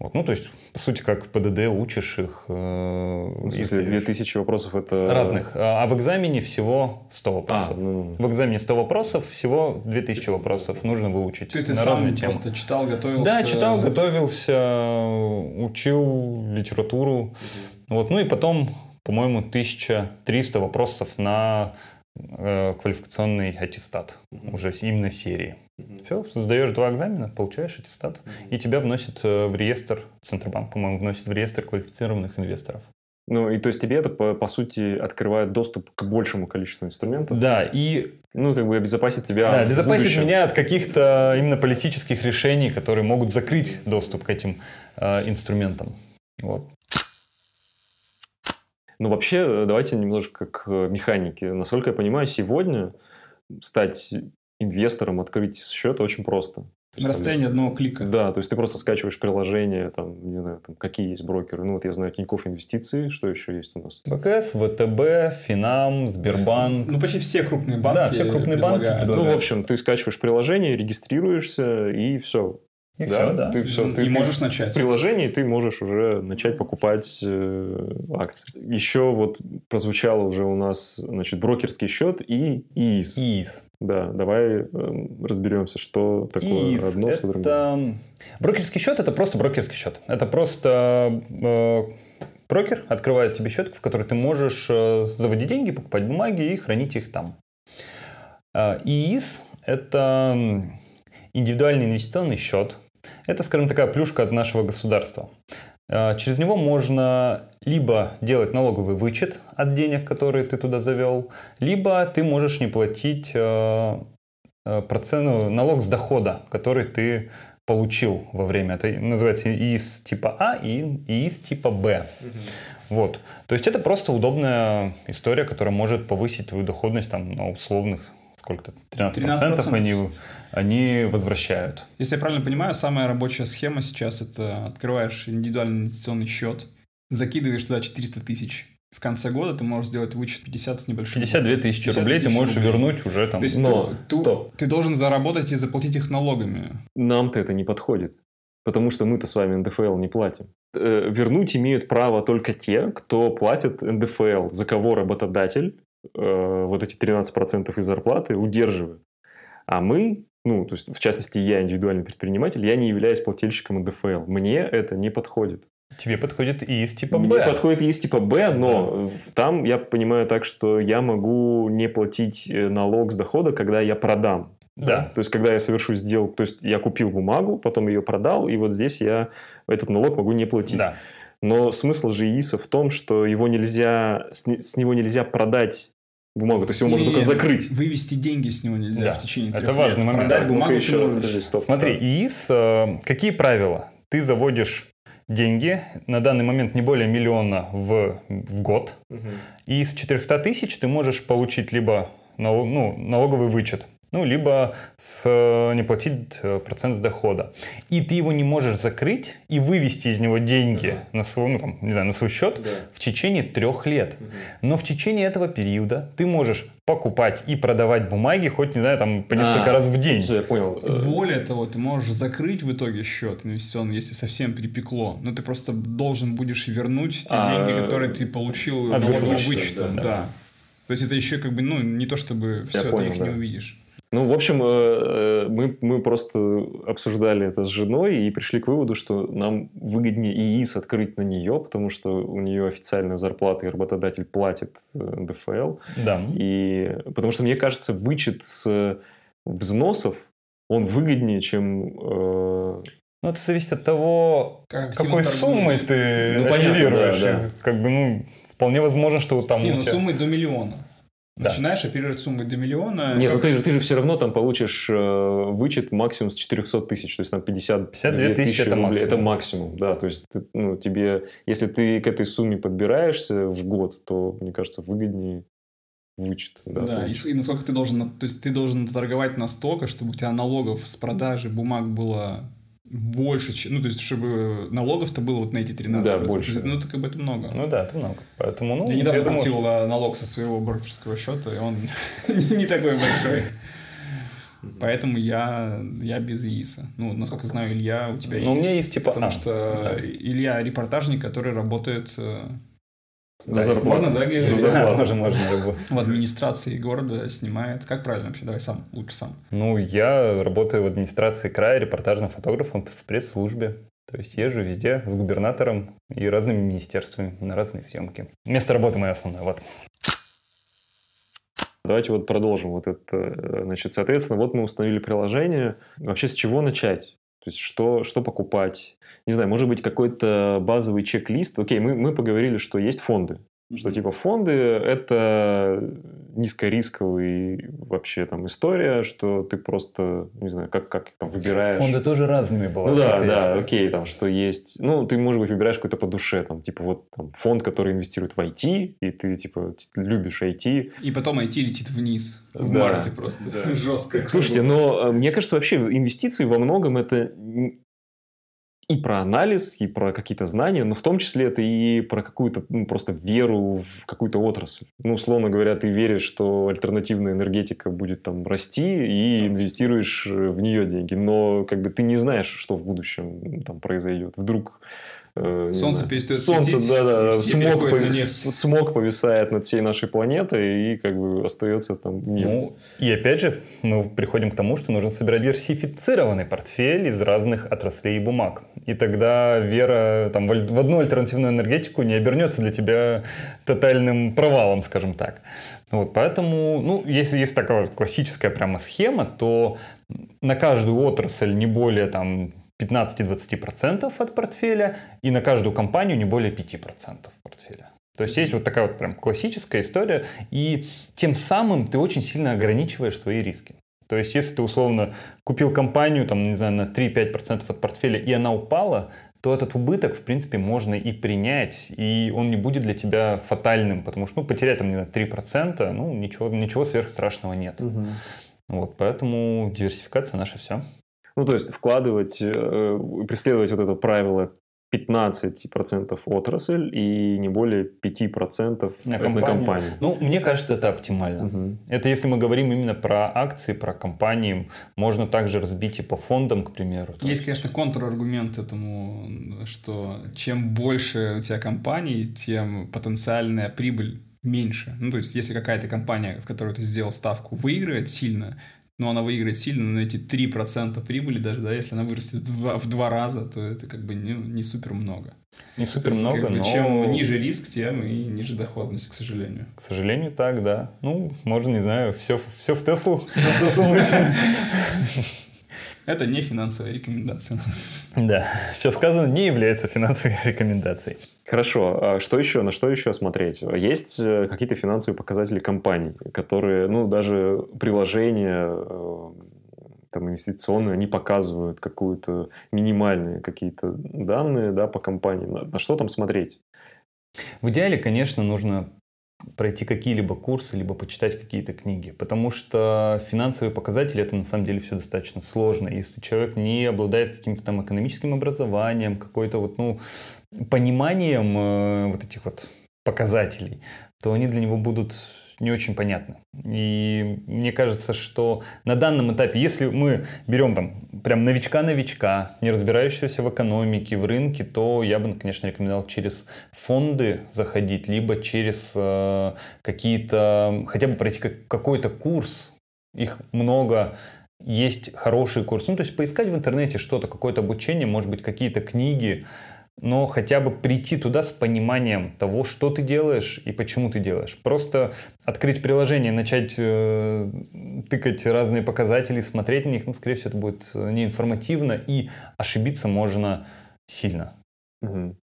Вот, ну, то есть, по сути, как ПДД учишь их. Э, в смысле, 2000 вопросов это... Разных. А, а в экзамене всего 100 вопросов. А, ну... В экзамене 100 вопросов, всего 2000 вопросов нужно выучить. То есть, ты сам просто читал, готовился? Да, читал, готовился, учил литературу. Угу. Вот, ну и потом, по-моему, 1300 вопросов на квалификационный аттестат. Угу. Уже именно серии. Все, сдаешь два экзамена, получаешь аттестат, и тебя вносят э, в реестр, Центробанк, по-моему, вносит в реестр квалифицированных инвесторов. Ну, и то есть тебе это, по, по сути, открывает доступ к большему количеству инструментов. Да, и... Ну, как бы обезопасит тебя Да, обезопасит меня от каких-то именно политических решений, которые могут закрыть доступ к этим э, инструментам. Вот. Ну, вообще, э, давайте немножко к механике. Насколько я понимаю, сегодня стать инвестором, открыть счет очень просто. На расстоянии одного клика. Да, то есть ты просто скачиваешь приложение, там, не знаю, там, какие есть брокеры. Ну, вот я знаю Тинькофф Инвестиции, что еще есть у нас? БКС, ВТБ, Финам, Сбербанк. Ну, почти все крупные банки Да, все крупные банки предлагают. Ну, в общем, ты скачиваешь приложение, регистрируешься, и все. И да, все, да. Ты все, ты, и можешь начать. В приложении ты можешь уже начать покупать э, акции. Еще вот прозвучало уже у нас, значит, брокерский счет и ИИС. ИИС. Да, давай э, разберемся, что такое ИИС одно, это... что другое. Брокерский счет – это просто брокерский счет. Это просто э, брокер открывает тебе счет, в который ты можешь э, заводить деньги, покупать бумаги и хранить их там. Э, ИИС – это индивидуальный инвестиционный счет – это, скажем, такая плюшка от нашего государства. А, через него можно либо делать налоговый вычет от денег, которые ты туда завел, либо ты можешь не платить а, а, процент, налог с дохода, который ты получил во время. Это называется ИИС типа А и ИИС типа Б. Угу. Вот. То есть это просто удобная история, которая может повысить твою доходность там, на условных сколько-то 13%, 13%. Они, они возвращают. Если я правильно понимаю, самая рабочая схема сейчас это открываешь индивидуальный инвестиционный счет, закидываешь туда 400 тысяч. В конце года ты можешь сделать вычет 50 с небольшим. 52 тысячи рублей ты можешь рублей. вернуть уже там. То есть Но, ты, стоп. ты должен заработать и заплатить их налогами. Нам-то это не подходит. Потому что мы-то с вами НДФЛ не платим. Э, вернуть имеют право только те, кто платит НДФЛ, за кого работодатель э, вот эти 13% из зарплаты удерживает. А мы, ну, то есть, в частности, я индивидуальный предприниматель, я не являюсь плательщиком НДФЛ. Мне это не подходит. Тебе подходит и из типа Б. Мне подходит и из типа Б, но да. там я понимаю так, что я могу не платить э, налог с дохода, когда я продам. Да. То есть, когда я совершу сделку, то есть, я купил бумагу, потом ее продал, и вот здесь я этот налог могу не платить. Да. Но смысл же ИИСа в том, что его нельзя, с, с него нельзя продать бумагу, то есть его можно только закрыть. Вывести деньги с него нельзя да. в течение трех Это важный лет. момент. Продать бумагу еще можешь. Стоп, Смотри, да. ИИС, э, какие правила? Ты заводишь деньги, на данный момент не более миллиона в, в год, угу. и с 400 тысяч ты можешь получить либо ну, налоговый вычет ну, либо с, э, не платить э, процент с дохода. И ты его не можешь закрыть и вывести из него деньги uh-huh. на, свой, ну, там, не знаю, на свой счет да. в течение трех лет. Uh-huh. Но в течение этого периода ты можешь покупать и продавать бумаги хоть, не знаю, там по несколько а, раз в день. Я понял. Более того, ты можешь закрыть в итоге счет инвестиционный, если совсем припекло. Но ты просто должен будешь вернуть те а, деньги, которые ты получил налоговым вычетом. Да, да. То есть это еще как бы, ну, не то чтобы все, понял, ты их да. не увидишь. Ну, в общем, э, э, мы, мы просто обсуждали это с женой и пришли к выводу, что нам выгоднее ИИС открыть на нее, потому что у нее официальная зарплата, и работодатель платит э, НДФЛ. Да. И, потому что, мне кажется, вычет с взносов, он выгоднее, чем... Э... Ну, это зависит от того, как какой суммой ты ну, оперируешь. Да, да. Как бы, ну, вполне возможно, что там... Не, ну, тебя... суммой до миллиона. Да. Начинаешь оперировать суммой до миллиона. Нет, ну ты же, ты же все равно там получишь э, вычет максимум с 400 тысяч, то есть там 50 52 тысячи это рублей. максимум. Это максимум, да. То есть ты, ну, тебе, если ты к этой сумме подбираешься в год, то, мне кажется, выгоднее вычет. Да, да и, и насколько ты должен, то есть ты должен торговать настолько, чтобы у тебя налогов с продажи бумаг было больше, чем, ну, то есть, чтобы налогов-то было вот на эти 13%. Да, больше. Ну, это как бы это много. Ну да, это много. Поэтому, ну, я недавно я платил что... налог со своего брокерского счета, и он не такой большой. Поэтому я, я без ИИСа. Ну, насколько знаю, Илья, у тебя есть. Ну, у меня есть типа... Потому а, что. Илья репортажник, который работает э, за зарплату. Можно, да? За зарплату. Можно, можно. В администрации города снимает. Как правильно вообще? Давай сам, лучше сам. Ну, я работаю в администрации края репортажным фотографом в пресс-службе. То есть езжу везде с губернатором и разными министерствами на разные съемки. Место работы мое основное, вот. Давайте вот продолжим вот это. Значит, соответственно, вот мы установили приложение. Вообще с чего начать? То есть что, что покупать? Не знаю, может быть, какой-то базовый чек-лист. Окей, мы, мы поговорили, что есть фонды. Что типа фонды это низкорисковый вообще там история, что ты просто, не знаю, как, как там выбираешь. Фонды тоже разными бывают. Ну да, да, окей, там что есть. Ну, ты, может быть, выбираешь какой-то по душе, там, типа вот там фонд, который инвестирует в IT, и ты, типа, любишь IT. И потом IT летит вниз. В да. марте просто. Да. Жестко. Слушайте, но э, мне кажется, вообще инвестиции во многом это и про анализ, и про какие-то знания, но в том числе это и про какую-то ну, просто веру в какую-то отрасль. Ну, условно говоря, ты веришь, что альтернативная энергетика будет там расти, и инвестируешь в нее деньги, но как бы ты не знаешь, что в будущем там произойдет. Вдруг Э, Солнце знаю, перестает Солнце, светить, да, да, смог, повис, смог повисает над всей нашей планетой и как бы остается там нефть. Ну, и опять же, мы приходим к тому, что нужно собирать диверсифицированный портфель из разных отраслей и бумаг. И тогда вера там, в одну альтернативную энергетику не обернется для тебя тотальным провалом, скажем так. Вот, поэтому, ну, если есть такая классическая прямо схема, то на каждую отрасль не более там 15-20% от портфеля и на каждую компанию не более 5% портфеля. То есть есть вот такая вот прям классическая история, и тем самым ты очень сильно ограничиваешь свои риски. То есть если ты условно купил компанию, там, не знаю, на 3-5% от портфеля, и она упала, то этот убыток, в принципе, можно и принять, и он не будет для тебя фатальным, потому что, ну, потерять, там, не знаю, 3%, ну, ничего, ничего сверхстрашного нет. Угу. Вот, поэтому диверсификация наша все. Ну, то есть вкладывать, э, преследовать вот это правило 15% отрасль и не более 5% на компанию. на компанию. Ну, мне кажется, это оптимально. Угу. Это если мы говорим именно про акции, про компании, можно также разбить и по фондам, к примеру. Есть, конечно, контраргумент этому, что чем больше у тебя компаний, тем потенциальная прибыль меньше. Ну, то есть, если какая-то компания, в которую ты сделал ставку, выигрывает сильно, но она выиграет сильно на эти 3% прибыли даже, да, если она вырастет в два, в два раза, то это как бы не, не супер много. Не супер много, как бы, но... Чем ниже риск, тем и ниже доходность, к сожалению. К сожалению, так, да. Ну, можно, не знаю, все, все в Теслу. Это не финансовая рекомендация. Да, все сказано не является финансовой рекомендацией. Хорошо. А что еще? На что еще смотреть? Есть э, какие-то финансовые показатели компаний, которые, ну, даже приложения э, там, инвестиционные, они показывают какую-то минимальные какие-то данные да, по компании. На, на что там смотреть? В идеале, конечно, нужно пройти какие-либо курсы, либо почитать какие-то книги. Потому что финансовые показатели это на самом деле все достаточно сложно. Если человек не обладает каким-то там экономическим образованием, какой-то вот, ну, пониманием э, вот этих вот показателей, то они для него будут не очень понятно. И мне кажется, что на данном этапе, если мы берем там прям новичка-новичка, не разбирающегося в экономике, в рынке, то я бы, конечно, рекомендовал через фонды заходить, либо через э, какие-то, хотя бы пройти как, какой-то курс. Их много, есть хорошие курсы. Ну, то есть поискать в интернете что-то, какое-то обучение, может быть, какие-то книги, но хотя бы прийти туда с пониманием того, что ты делаешь и почему ты делаешь. Просто открыть приложение, начать э, тыкать разные показатели, смотреть на них, ну, скорее всего, это будет неинформативно и ошибиться можно сильно. Угу.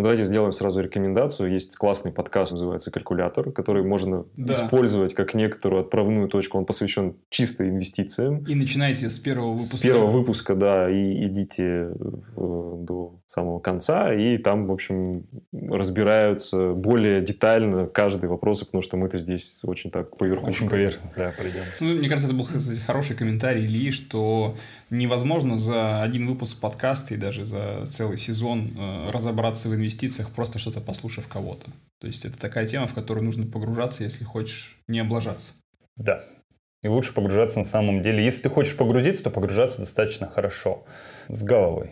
Ну, давайте сделаем сразу рекомендацию. Есть классный подкаст, называется «Калькулятор», который можно да. использовать как некоторую отправную точку. Он посвящен чисто инвестициям. И начинайте с первого выпуска. С первого выпуска, да, и идите в, до самого конца. И там, в общем, разбираются более детально каждый вопрос, потому что мы-то здесь очень так поверхностно. Очень поверхностно, да, пройдем. Ну, мне кажется, это был кстати, хороший комментарий Ильи, что невозможно за один выпуск подкаста и даже за целый сезон э, разобраться в инвестициях инвестициях, просто что-то послушав кого-то. То есть это такая тема, в которую нужно погружаться, если хочешь не облажаться. Да. И лучше погружаться на самом деле. Если ты хочешь погрузиться, то погружаться достаточно хорошо. С головой.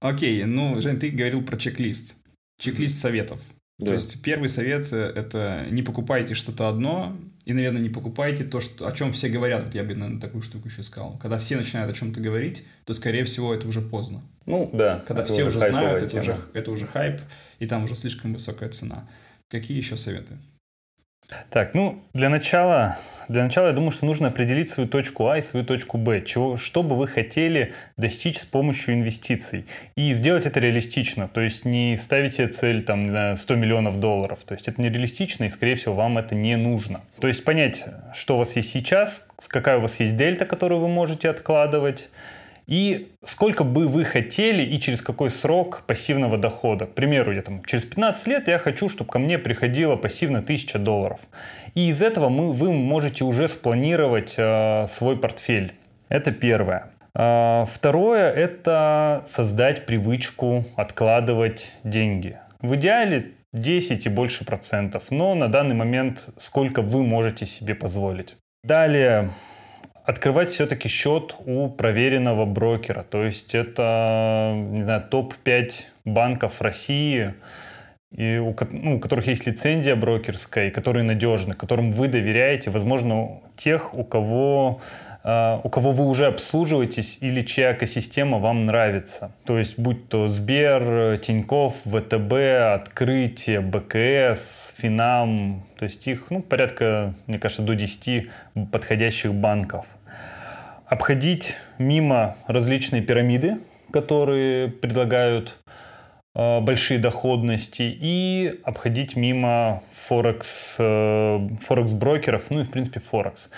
Окей, ну, Жень, ты говорил про чек-лист. Чек-лист советов. Да. То есть первый совет э, это не покупайте что-то одно и, наверное, не покупайте то, что, о чем все говорят. Вот я бы, наверное, такую штуку еще сказал. Когда все начинают о чем-то говорить, то, скорее всего, это уже поздно. Ну, да. Когда все уже знают, это уже, это уже хайп, и там уже слишком высокая цена. Какие еще советы? Так, ну, для начала для начала я думаю, что нужно определить свою точку А и свою точку Б, чего, что бы вы хотели достичь с помощью инвестиций. И сделать это реалистично, то есть не ставите цель там, не знаю, 100 миллионов долларов, то есть это нереалистично и, скорее всего, вам это не нужно. То есть понять, что у вас есть сейчас, какая у вас есть дельта, которую вы можете откладывать, и сколько бы вы хотели и через какой срок пассивного дохода. К примеру, я там, через 15 лет я хочу, чтобы ко мне приходило пассивно 1000 долларов. И из этого мы, вы можете уже спланировать э, свой портфель. Это первое. Э, второе – это создать привычку откладывать деньги. В идеале 10 и больше процентов, но на данный момент сколько вы можете себе позволить. Далее, открывать все-таки счет у проверенного брокера. То есть это, не знаю, топ-5 банков России, и у, ну, у которых есть лицензия брокерская, и которые надежны, которым вы доверяете, возможно, тех, у кого у кого вы уже обслуживаетесь или чья экосистема вам нравится. То есть будь то Сбер, Тиньков, ВТБ, Открытие, БКС, Финам, то есть их ну, порядка, мне кажется, до 10 подходящих банков. Обходить мимо различные пирамиды, которые предлагают э, большие доходности и обходить мимо Форекс, э, Форекс брокеров, ну и в принципе Форекс.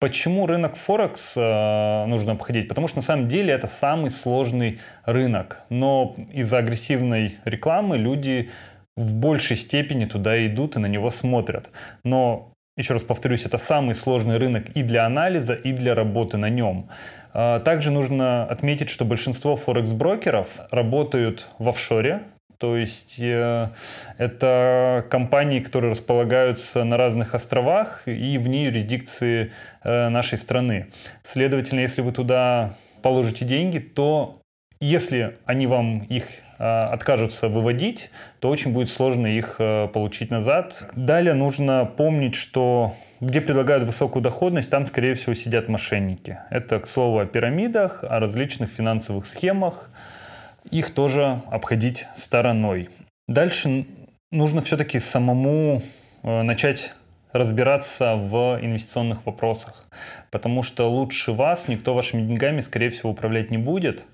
Почему рынок Форекс э, нужно обходить? Потому что на самом деле это самый сложный рынок. Но из-за агрессивной рекламы люди в большей степени туда идут и на него смотрят. Но, еще раз повторюсь, это самый сложный рынок и для анализа, и для работы на нем. Э, также нужно отметить, что большинство форекс-брокеров работают в офшоре, то есть э, это компании, которые располагаются на разных островах и вне юрисдикции э, нашей страны. Следовательно, если вы туда положите деньги, то если они вам их э, откажутся выводить, то очень будет сложно их э, получить назад. Далее нужно помнить, что где предлагают высокую доходность, там, скорее всего, сидят мошенники. Это, к слову, о пирамидах, о различных финансовых схемах, их тоже обходить стороной. Дальше нужно все-таки самому э, начать разбираться в инвестиционных вопросах, потому что лучше вас никто вашими деньгами, скорее всего, управлять не будет,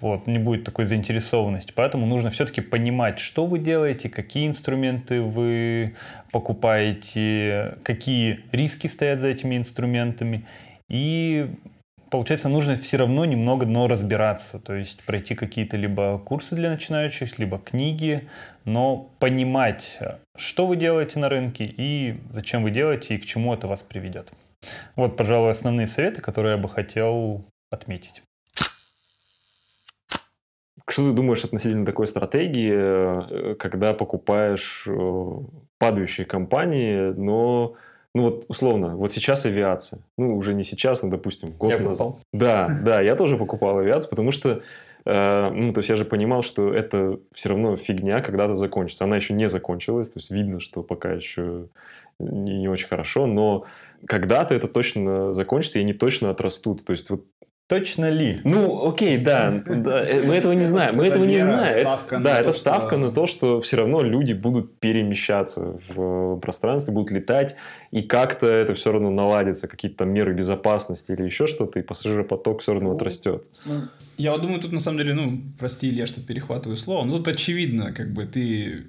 вот, не будет такой заинтересованности. Поэтому нужно все-таки понимать, что вы делаете, какие инструменты вы покупаете, какие риски стоят за этими инструментами, и получается, нужно все равно немного, но разбираться, то есть пройти какие-то либо курсы для начинающих, либо книги, но понимать, что вы делаете на рынке и зачем вы делаете и к чему это вас приведет. Вот, пожалуй, основные советы, которые я бы хотел отметить. Что ты думаешь относительно такой стратегии, э, когда покупаешь э, падающие компании, но ну вот условно, вот сейчас авиация. Ну, уже не сейчас, но, допустим, год я назад. Покупал. Да, да, я тоже покупал авиацию, потому что э, ну, то есть я же понимал, что это все равно фигня когда-то закончится. Она еще не закончилась, то есть видно, что пока еще не, не очень хорошо, но когда-то это точно закончится, и они точно отрастут. То есть вот Точно ли? Ну, окей, да, да э, мы этого не знаем, мы этого не знаем. Ставка да, это ставка на то, что все равно люди будут перемещаться в пространстве, будут летать, и как-то это все равно наладится, какие-то там меры безопасности или еще что-то, и пассажиропоток все равно отрастет. Ну, я вот думаю, тут на самом деле, ну, прости, я что перехватываю слово, но тут очевидно, как бы ты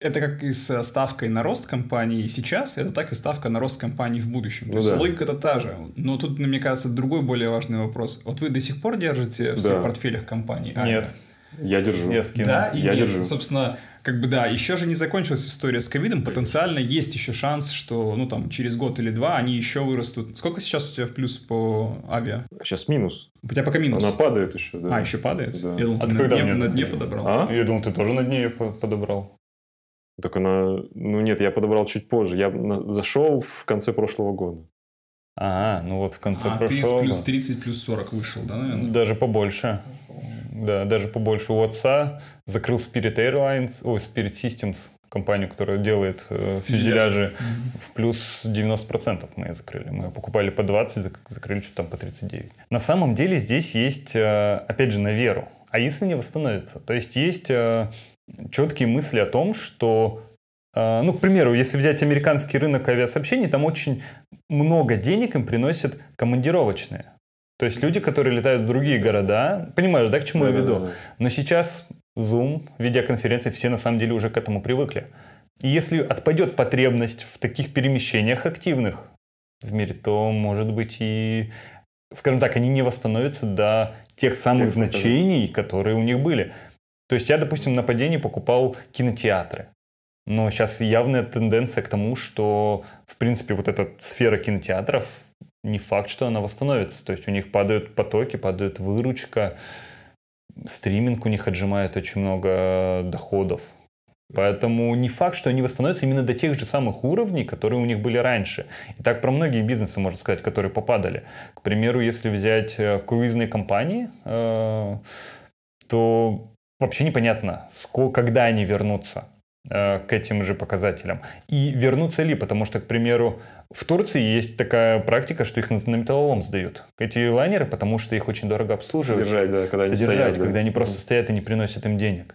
это как и с ставкой на рост компании сейчас, это так и ставка на рост компании в будущем. Ну, То есть да. логика это та же. Но тут, мне кажется, другой более важный вопрос. Вот вы до сих пор держите в да. своих портфелях компании? Нет. Я держу. Я скину. Да, и я нет. держу. Собственно, как бы да, еще же не закончилась история с ковидом. Потенциально есть еще шанс, что ну там через год или два они еще вырастут. Сколько сейчас у тебя в плюс по авиа? Сейчас минус. У тебя пока минус. Она падает еще, да. А, еще падает? Да. Я думал, а ты на дне, на дне подобрал. А? Я думал, ты тоже на дне ее подобрал. Так она... Ну нет, я подобрал чуть позже. Я зашел в конце прошлого года. А, ну вот в конце а, прошлого... ты плюс 30, плюс 40 вышел, да, наверное? Даже побольше. Да, даже побольше. У отца закрыл Spirit Airlines, ой, Spirit Systems, компанию, которая делает э, фюзеляжи, mm-hmm. в плюс 90% мы ее закрыли. Мы покупали по 20, закрыли что-то там по 39. На самом деле здесь есть, э, опять же, на веру. А если не восстановится? То есть есть э, четкие мысли о том, что э, ну, к примеру, если взять американский рынок авиасообщений, там очень много денег им приносят командировочные. То есть люди, которые летают в другие города, понимаешь, да, к чему да, я веду? Да, да. Но сейчас Zoom, видеоконференции, все на самом деле уже к этому привыкли. И если отпадет потребность в таких перемещениях активных в мире, то, может быть, и, скажем так, они не восстановятся до тех самых тех значений, которые у них были. То есть я, допустим, на падении покупал кинотеатры. Но сейчас явная тенденция к тому, что, в принципе, вот эта сфера кинотеатров, не факт, что она восстановится. То есть у них падают потоки, падает выручка, стриминг у них отжимает очень много доходов. Поэтому не факт, что они восстановятся именно до тех же самых уровней, которые у них были раньше. И так про многие бизнесы, можно сказать, которые попадали. К примеру, если взять э, круизные компании, э, то вообще непонятно, когда они вернутся э, к этим же показателям. И вернутся ли, потому что, к примеру, в Турции есть такая практика, что их на металлолом сдают. Эти лайнеры, потому что их очень дорого обслуживать. Содержать, да, когда Содержать, они стоят. Когда да. они просто стоят и не приносят им денег.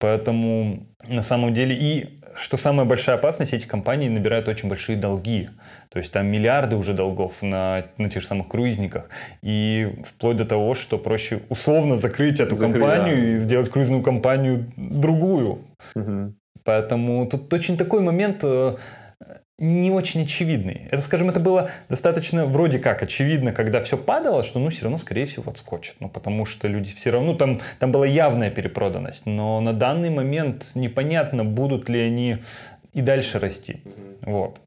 Поэтому на самом деле и что самая большая опасность, эти компании набирают очень большие долги. То есть там миллиарды уже долгов на, на тех же самых круизниках. И вплоть до того, что проще условно закрыть эту Закрыть, компанию да. и сделать круизную компанию другую. Угу. Поэтому тут очень такой момент э, не очень очевидный. Это, скажем, это было достаточно вроде как очевидно, когда все падало, что ну все равно, скорее всего, отскочит. Ну, потому что люди все равно, ну, там, там была явная перепроданность. Но на данный момент непонятно, будут ли они и дальше расти. Вот.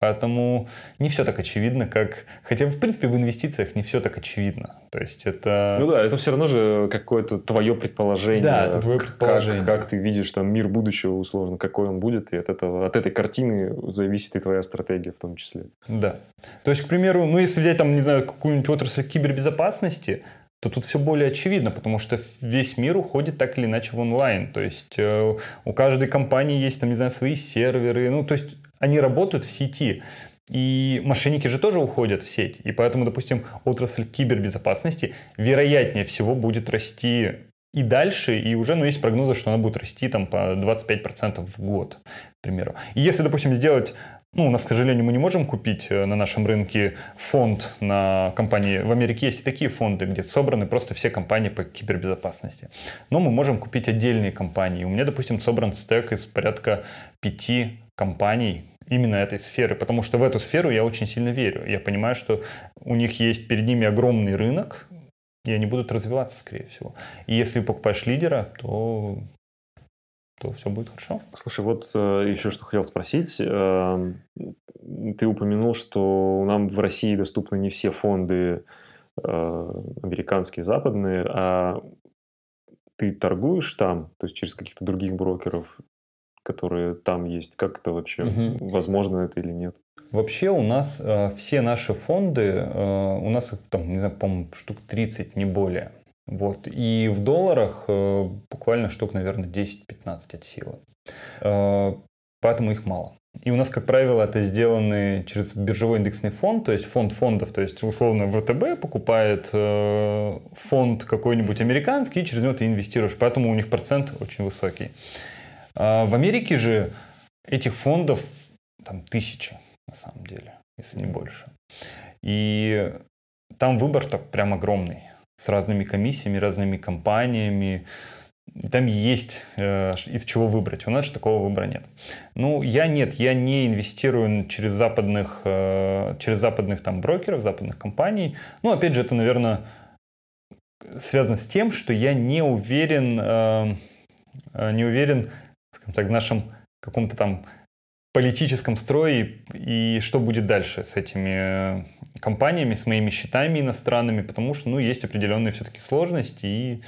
Поэтому не все так очевидно, как... Хотя, в принципе, в инвестициях не все так очевидно. То есть это... Ну да, это все равно же какое-то твое предположение. Да, это твое предположение. Как, как ты видишь там мир будущего, условно, какой он будет, и от, этого, от этой картины зависит и твоя стратегия в том числе. Да. То есть, к примеру, ну если взять там, не знаю, какую-нибудь отрасль кибербезопасности, то тут все более очевидно, потому что весь мир уходит так или иначе в онлайн. То есть э, у каждой компании есть, там, не знаю, свои серверы. Ну, то есть они работают в сети. И мошенники же тоже уходят в сеть. И поэтому, допустим, отрасль кибербезопасности вероятнее всего будет расти и дальше, и уже ну, есть прогнозы, что она будет расти там, по 25% в год, к примеру. И если, допустим, сделать, ну, у нас, к сожалению, мы не можем купить э, на нашем рынке фонд на компании, в Америке есть и такие фонды, где собраны просто все компании по кибербезопасности. Но мы можем купить отдельные компании. У меня, допустим, собран стек из порядка пяти компаний именно этой сферы, потому что в эту сферу я очень сильно верю. Я понимаю, что у них есть перед ними огромный рынок, и они будут развиваться, скорее всего. И если покупаешь лидера, то то все будет хорошо. Слушай, вот э, еще что хотел спросить. Э, ты упомянул, что нам в России доступны не все фонды э, американские, западные, а ты торгуешь там, то есть через каких-то других брокеров, которые там есть? Как это вообще? Угу. Возможно это или нет? Вообще у нас э, все наши фонды, э, у нас там, не знаю, по-моему, штук 30, не более. Вот. И в долларах э, буквально штук, наверное, 10-15 от силы. Э, поэтому их мало. И у нас, как правило, это сделаны через биржевой индексный фонд, то есть фонд фондов, то есть условно ВТБ покупает э, фонд какой-нибудь американский, и через него ты инвестируешь, поэтому у них процент очень высокий. А в Америке же этих фондов там тысячи, на самом деле, если не больше. И там выбор-то прям огромный, с разными комиссиями, разными компаниями. Там есть э, из чего выбрать. У нас же такого выбора нет. Ну, я нет, я не инвестирую через западных, э, через западных там брокеров, западных компаний. Ну, опять же, это, наверное, связано с тем, что я не уверен, э, э не уверен, скажем так, в нашем каком-то там политическом строе и что будет дальше с этими э, компаниями, с моими счетами иностранными, потому что, ну, есть определенные все-таки сложности и,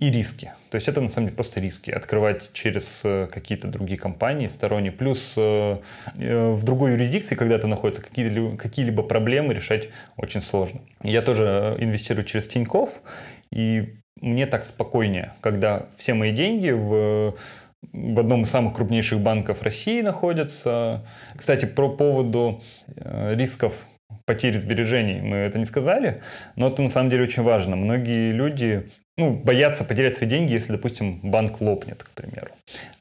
и риски. То есть это, на самом деле, просто риски. Открывать через э, какие-то другие компании сторонние. Плюс э, в другой юрисдикции, когда ты находится, какие-либо, какие-либо проблемы решать очень сложно. Я тоже инвестирую через Тинькофф, и мне так спокойнее, когда все мои деньги в в одном из самых крупнейших банков России находится. Кстати, про поводу э, рисков потери сбережений мы это не сказали, но это на самом деле очень важно. Многие люди ну, боятся потерять свои деньги, если, допустим, банк лопнет, к примеру.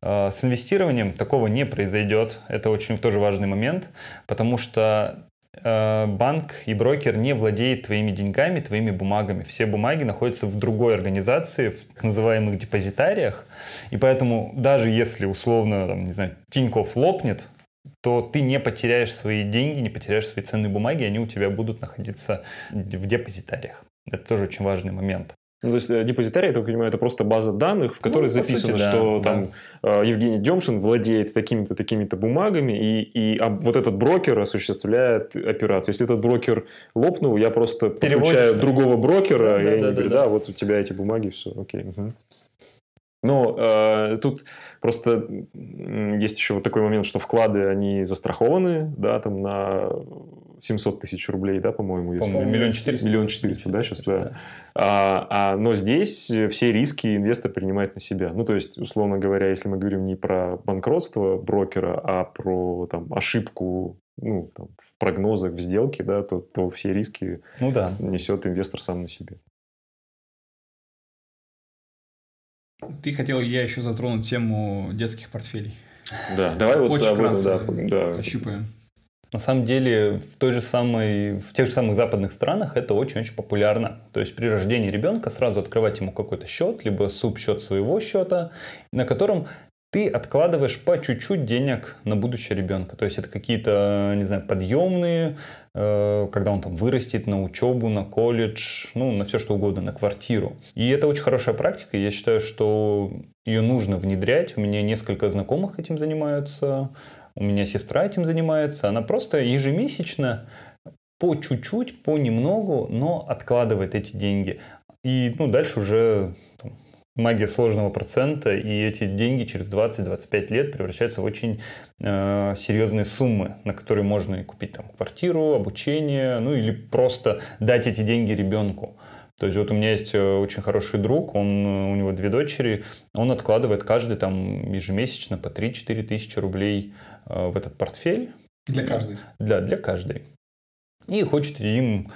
Э, с инвестированием такого не произойдет. Это очень тоже важный момент, потому что банк и брокер не владеет твоими деньгами, твоими бумагами. Все бумаги находятся в другой организации, в так называемых депозитариях. И поэтому даже если условно, там, не знаю, Тинькофф лопнет, то ты не потеряешь свои деньги, не потеряешь свои ценные бумаги, они у тебя будут находиться в депозитариях. Это тоже очень важный момент. Ну, то есть э, депозитарий, я так понимаю, это просто база данных, в которой ну, записано, сути, да, что да. там э, Евгений Демшин владеет такими-то такими-то бумагами, и, и а вот этот брокер осуществляет операцию. Если этот брокер лопнул, я просто подключаю другого брокера, да, и да, они да, говорят, да, да, вот у тебя эти бумаги, все, окей. Угу. Но э, тут просто есть еще вот такой момент, что вклады, они застрахованы, да, там на 700 тысяч рублей, да, по-моему. По-моему, миллион четыреста. Миллион четыреста, да, сейчас, да. А, а, но здесь все риски инвестор принимает на себя. Ну, то есть, условно говоря, если мы говорим не про банкротство брокера, а про там, ошибку ну, там, в прогнозах, в сделке, да, то, то все риски ну, да. несет инвестор сам на себе. Ты хотел, я еще затронуть тему детских портфелей. Да, давай вот Очень вкратце да, да. ощупаем. На самом деле в той же самой, в тех же самых западных странах это очень-очень популярно. То есть при рождении ребенка сразу открывать ему какой-то счет, либо субсчет своего счета, на котором ты откладываешь по чуть-чуть денег на будущее ребенка. То есть это какие-то, не знаю, подъемные, э, когда он там вырастет на учебу, на колледж, ну, на все что угодно, на квартиру. И это очень хорошая практика. Я считаю, что ее нужно внедрять. У меня несколько знакомых этим занимаются. У меня сестра этим занимается. Она просто ежемесячно по чуть-чуть, понемногу, но откладывает эти деньги. И ну, дальше уже там, магия сложного процента, и эти деньги через 20-25 лет превращаются в очень э, серьезные суммы, на которые можно и купить там квартиру, обучение, ну или просто дать эти деньги ребенку. То есть вот у меня есть э, очень хороший друг, он, у него две дочери, он откладывает каждый там ежемесячно по 3-4 тысячи рублей э, в этот портфель. Для каждой? Да, для каждой. И хочет им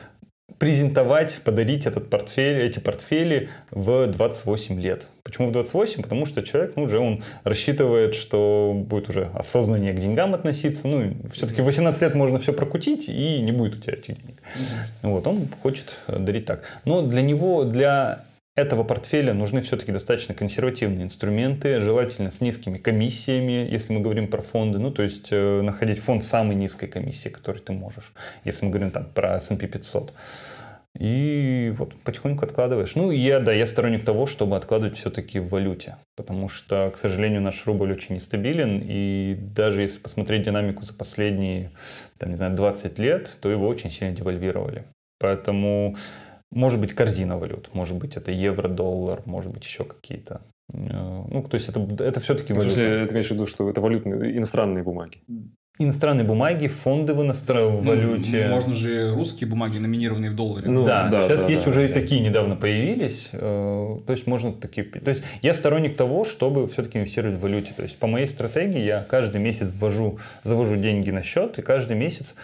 презентовать, подарить этот портфель, эти портфели в 28 лет. Почему в 28? Потому что человек, ну, уже он рассчитывает, что будет уже осознаннее к деньгам относиться. Ну, все-таки в 18 лет можно все прокутить, и не будет у тебя этих денег. Mm-hmm. Вот, он хочет дарить так. Но для него, для этого портфеля нужны все-таки достаточно консервативные инструменты, желательно с низкими комиссиями, если мы говорим про фонды. Ну, то есть э, находить фонд самой низкой комиссии, который ты можешь, если мы говорим там про S&P 500. И вот потихоньку откладываешь. Ну, я, да, я сторонник того, чтобы откладывать все-таки в валюте. Потому что, к сожалению, наш рубль очень нестабилен. И даже если посмотреть динамику за последние, там, не знаю, 20 лет, то его очень сильно девальвировали. Поэтому может быть корзина валют, может быть это евро, доллар, может быть еще какие-то. Э, ну, то есть это, это все-таки валюта. Ты имеешь в виду, что это валютные, иностранные бумаги? Иностранные бумаги, фонды в иностранной ну, валюте. Можно же русские бумаги, номинированные в долларе. Ну, да, да, сейчас да, есть да, уже да. и такие недавно появились. Э, то есть можно такие... То есть я сторонник того, чтобы все-таки инвестировать в валюте. То есть по моей стратегии я каждый месяц ввожу, завожу деньги на счет, и каждый месяц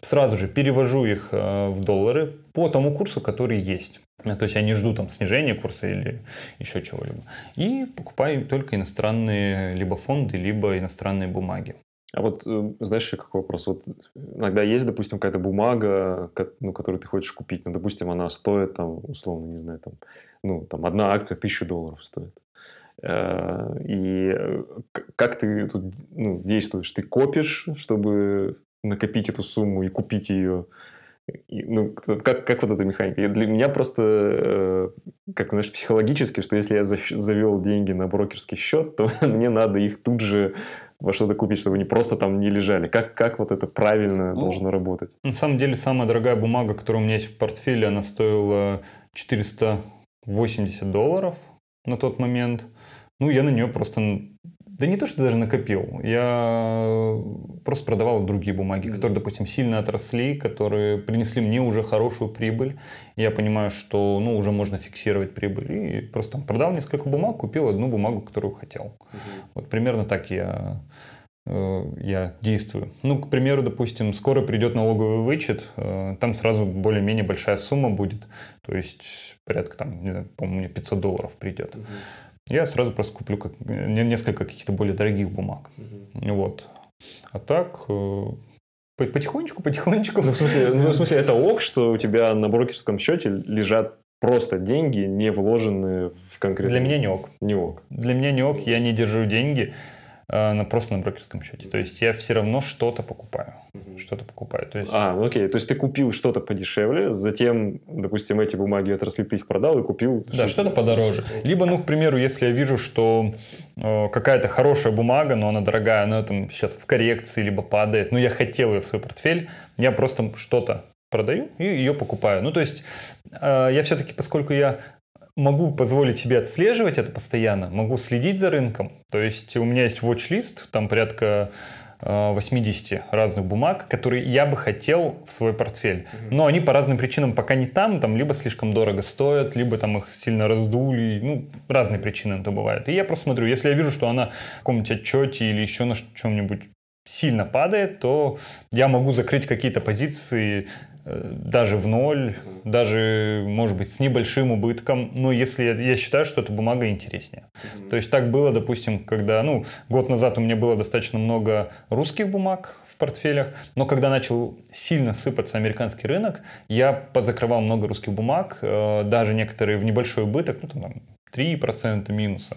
сразу же перевожу их э, в доллары по тому курсу, который есть. То есть я не жду там снижения курса или еще чего-либо. И покупаю только иностранные либо фонды, либо иностранные бумаги. А вот э, знаешь еще какой вопрос? Вот иногда есть, допустим, какая-то бумага, ну, которую ты хочешь купить. Ну, допустим, она стоит там, условно, не знаю, там, ну, там одна акция тысячу долларов стоит. Э, и э, как ты тут ну, действуешь? Ты копишь, чтобы накопить эту сумму и купить ее? И, ну, как, как вот эта механика? Для меня просто, как знаешь, психологически, что если я завел деньги на брокерский счет, то мне надо их тут же во что-то купить, чтобы они просто там не лежали? Как, как вот это правильно ну, должно работать? На самом деле, самая дорогая бумага, которая у меня есть в портфеле, она стоила 480 долларов на тот момент. Ну, я на нее просто да не то, что даже накопил. Я просто продавал другие бумаги, которые, допустим, сильно отросли, которые принесли мне уже хорошую прибыль. Я понимаю, что ну, уже можно фиксировать прибыль. И просто там, продал несколько бумаг, купил одну бумагу, которую хотел. Угу. Вот примерно так я э, я действую. Ну, к примеру, допустим, скоро придет налоговый вычет, э, там сразу более-менее большая сумма будет, то есть порядка там, не знаю, по-моему, 500 долларов придет. Угу. Я сразу просто куплю как, несколько каких-то более дорогих бумаг. Угу. Вот. А так, э, потихонечку, потихонечку. Ну, в смысле, ну, в смысле, это ок, что у тебя на брокерском счете лежат просто деньги, не вложенные в конкретно. Для меня не ок. Не ок. Для меня не ок, я не держу деньги на, просто на брокерском счете. То есть я все равно что-то покупаю. Угу. Что-то покупаю. То есть... А, ну окей. То есть ты купил что-то подешевле, затем, допустим, эти бумаги отросли, ты их продал и купил... Да, что-то подороже. Либо, ну, к примеру, если я вижу, что э, какая-то хорошая бумага, но она дорогая, она там сейчас в коррекции, либо падает, но я хотел ее в свой портфель, я просто что-то продаю и ее покупаю. Ну, то есть э, я все-таки, поскольку я могу позволить себе отслеживать это постоянно, могу следить за рынком. То есть у меня есть watch-лист, там порядка 80 э, разных бумаг, которые я бы хотел в свой портфель. Но они по разным причинам пока не там, там либо слишком дорого стоят, либо там их сильно раздули, ну, разные причины это бывает. И я просто смотрю, если я вижу, что она в каком-нибудь отчете или еще на чем-нибудь сильно падает, то я могу закрыть какие-то позиции Э, даже в ноль, даже, может быть, с небольшим убытком, но если я, я считаю, что эта бумага интереснее. Mm-hmm. То есть так было, допустим, когда, ну, год назад у меня было достаточно много русских бумаг в портфелях, но когда начал сильно сыпаться американский рынок, я позакрывал много русских бумаг, э, даже некоторые в небольшой убыток, ну, там, 3% минуса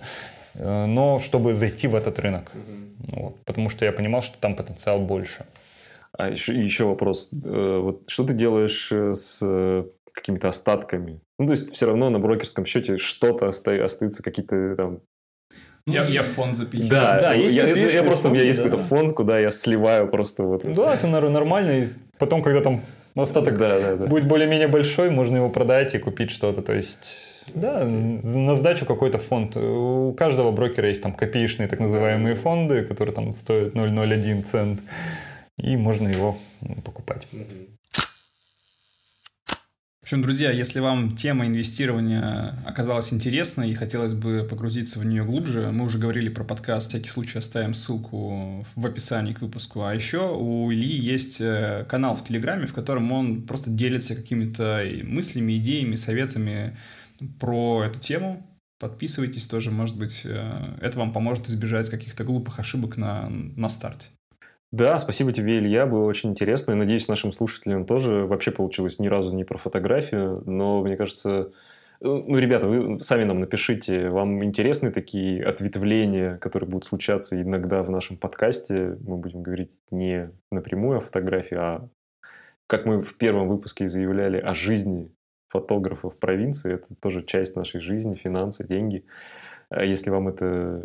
но чтобы зайти в этот рынок. Mm-hmm. Вот, потому что я понимал, что там потенциал больше. А еще, еще вопрос. Э, вот что ты делаешь э, с э, какими-то остатками? Ну, то есть, все равно на брокерском счете что-то оста- остаются, какие-то там я, я фонд запихиваю. Да, да есть я, я, я просто, фонд, у меня есть да. какой-то фонд, куда я сливаю просто вот. Да, это нормально. И потом, когда там остаток да, да, да. будет более-менее большой, можно его продать и купить что-то. То есть, да, на сдачу какой-то фонд. У каждого брокера есть там копеечные так называемые фонды, которые там стоят 0,01 цент и можно его покупать. В общем, друзья, если вам тема инвестирования оказалась интересной и хотелось бы погрузиться в нее глубже, мы уже говорили про подкаст, всякий случай оставим ссылку в описании к выпуску. А еще у Ильи есть э, канал в Телеграме, в котором он просто делится какими-то мыслями, идеями, советами про эту тему. Подписывайтесь тоже, может быть, э, это вам поможет избежать каких-то глупых ошибок на, на старте. Да, спасибо тебе, Илья, было очень интересно. И надеюсь, нашим слушателям тоже вообще получилось ни разу не про фотографию, но мне кажется, э, ну, ребята, вы сами нам напишите, вам интересны такие ответвления, которые будут случаться иногда в нашем подкасте. Мы будем говорить не напрямую о фотографии, а как мы в первом выпуске заявляли о жизни фотографов в провинции. Это тоже часть нашей жизни, финансы, деньги. А если вам это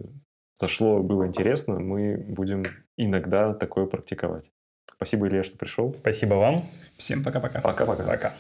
зашло, было интересно, мы будем иногда такое практиковать. Спасибо, Илья, что пришел. Спасибо вам. Всем пока-пока. Пока-пока. Пока.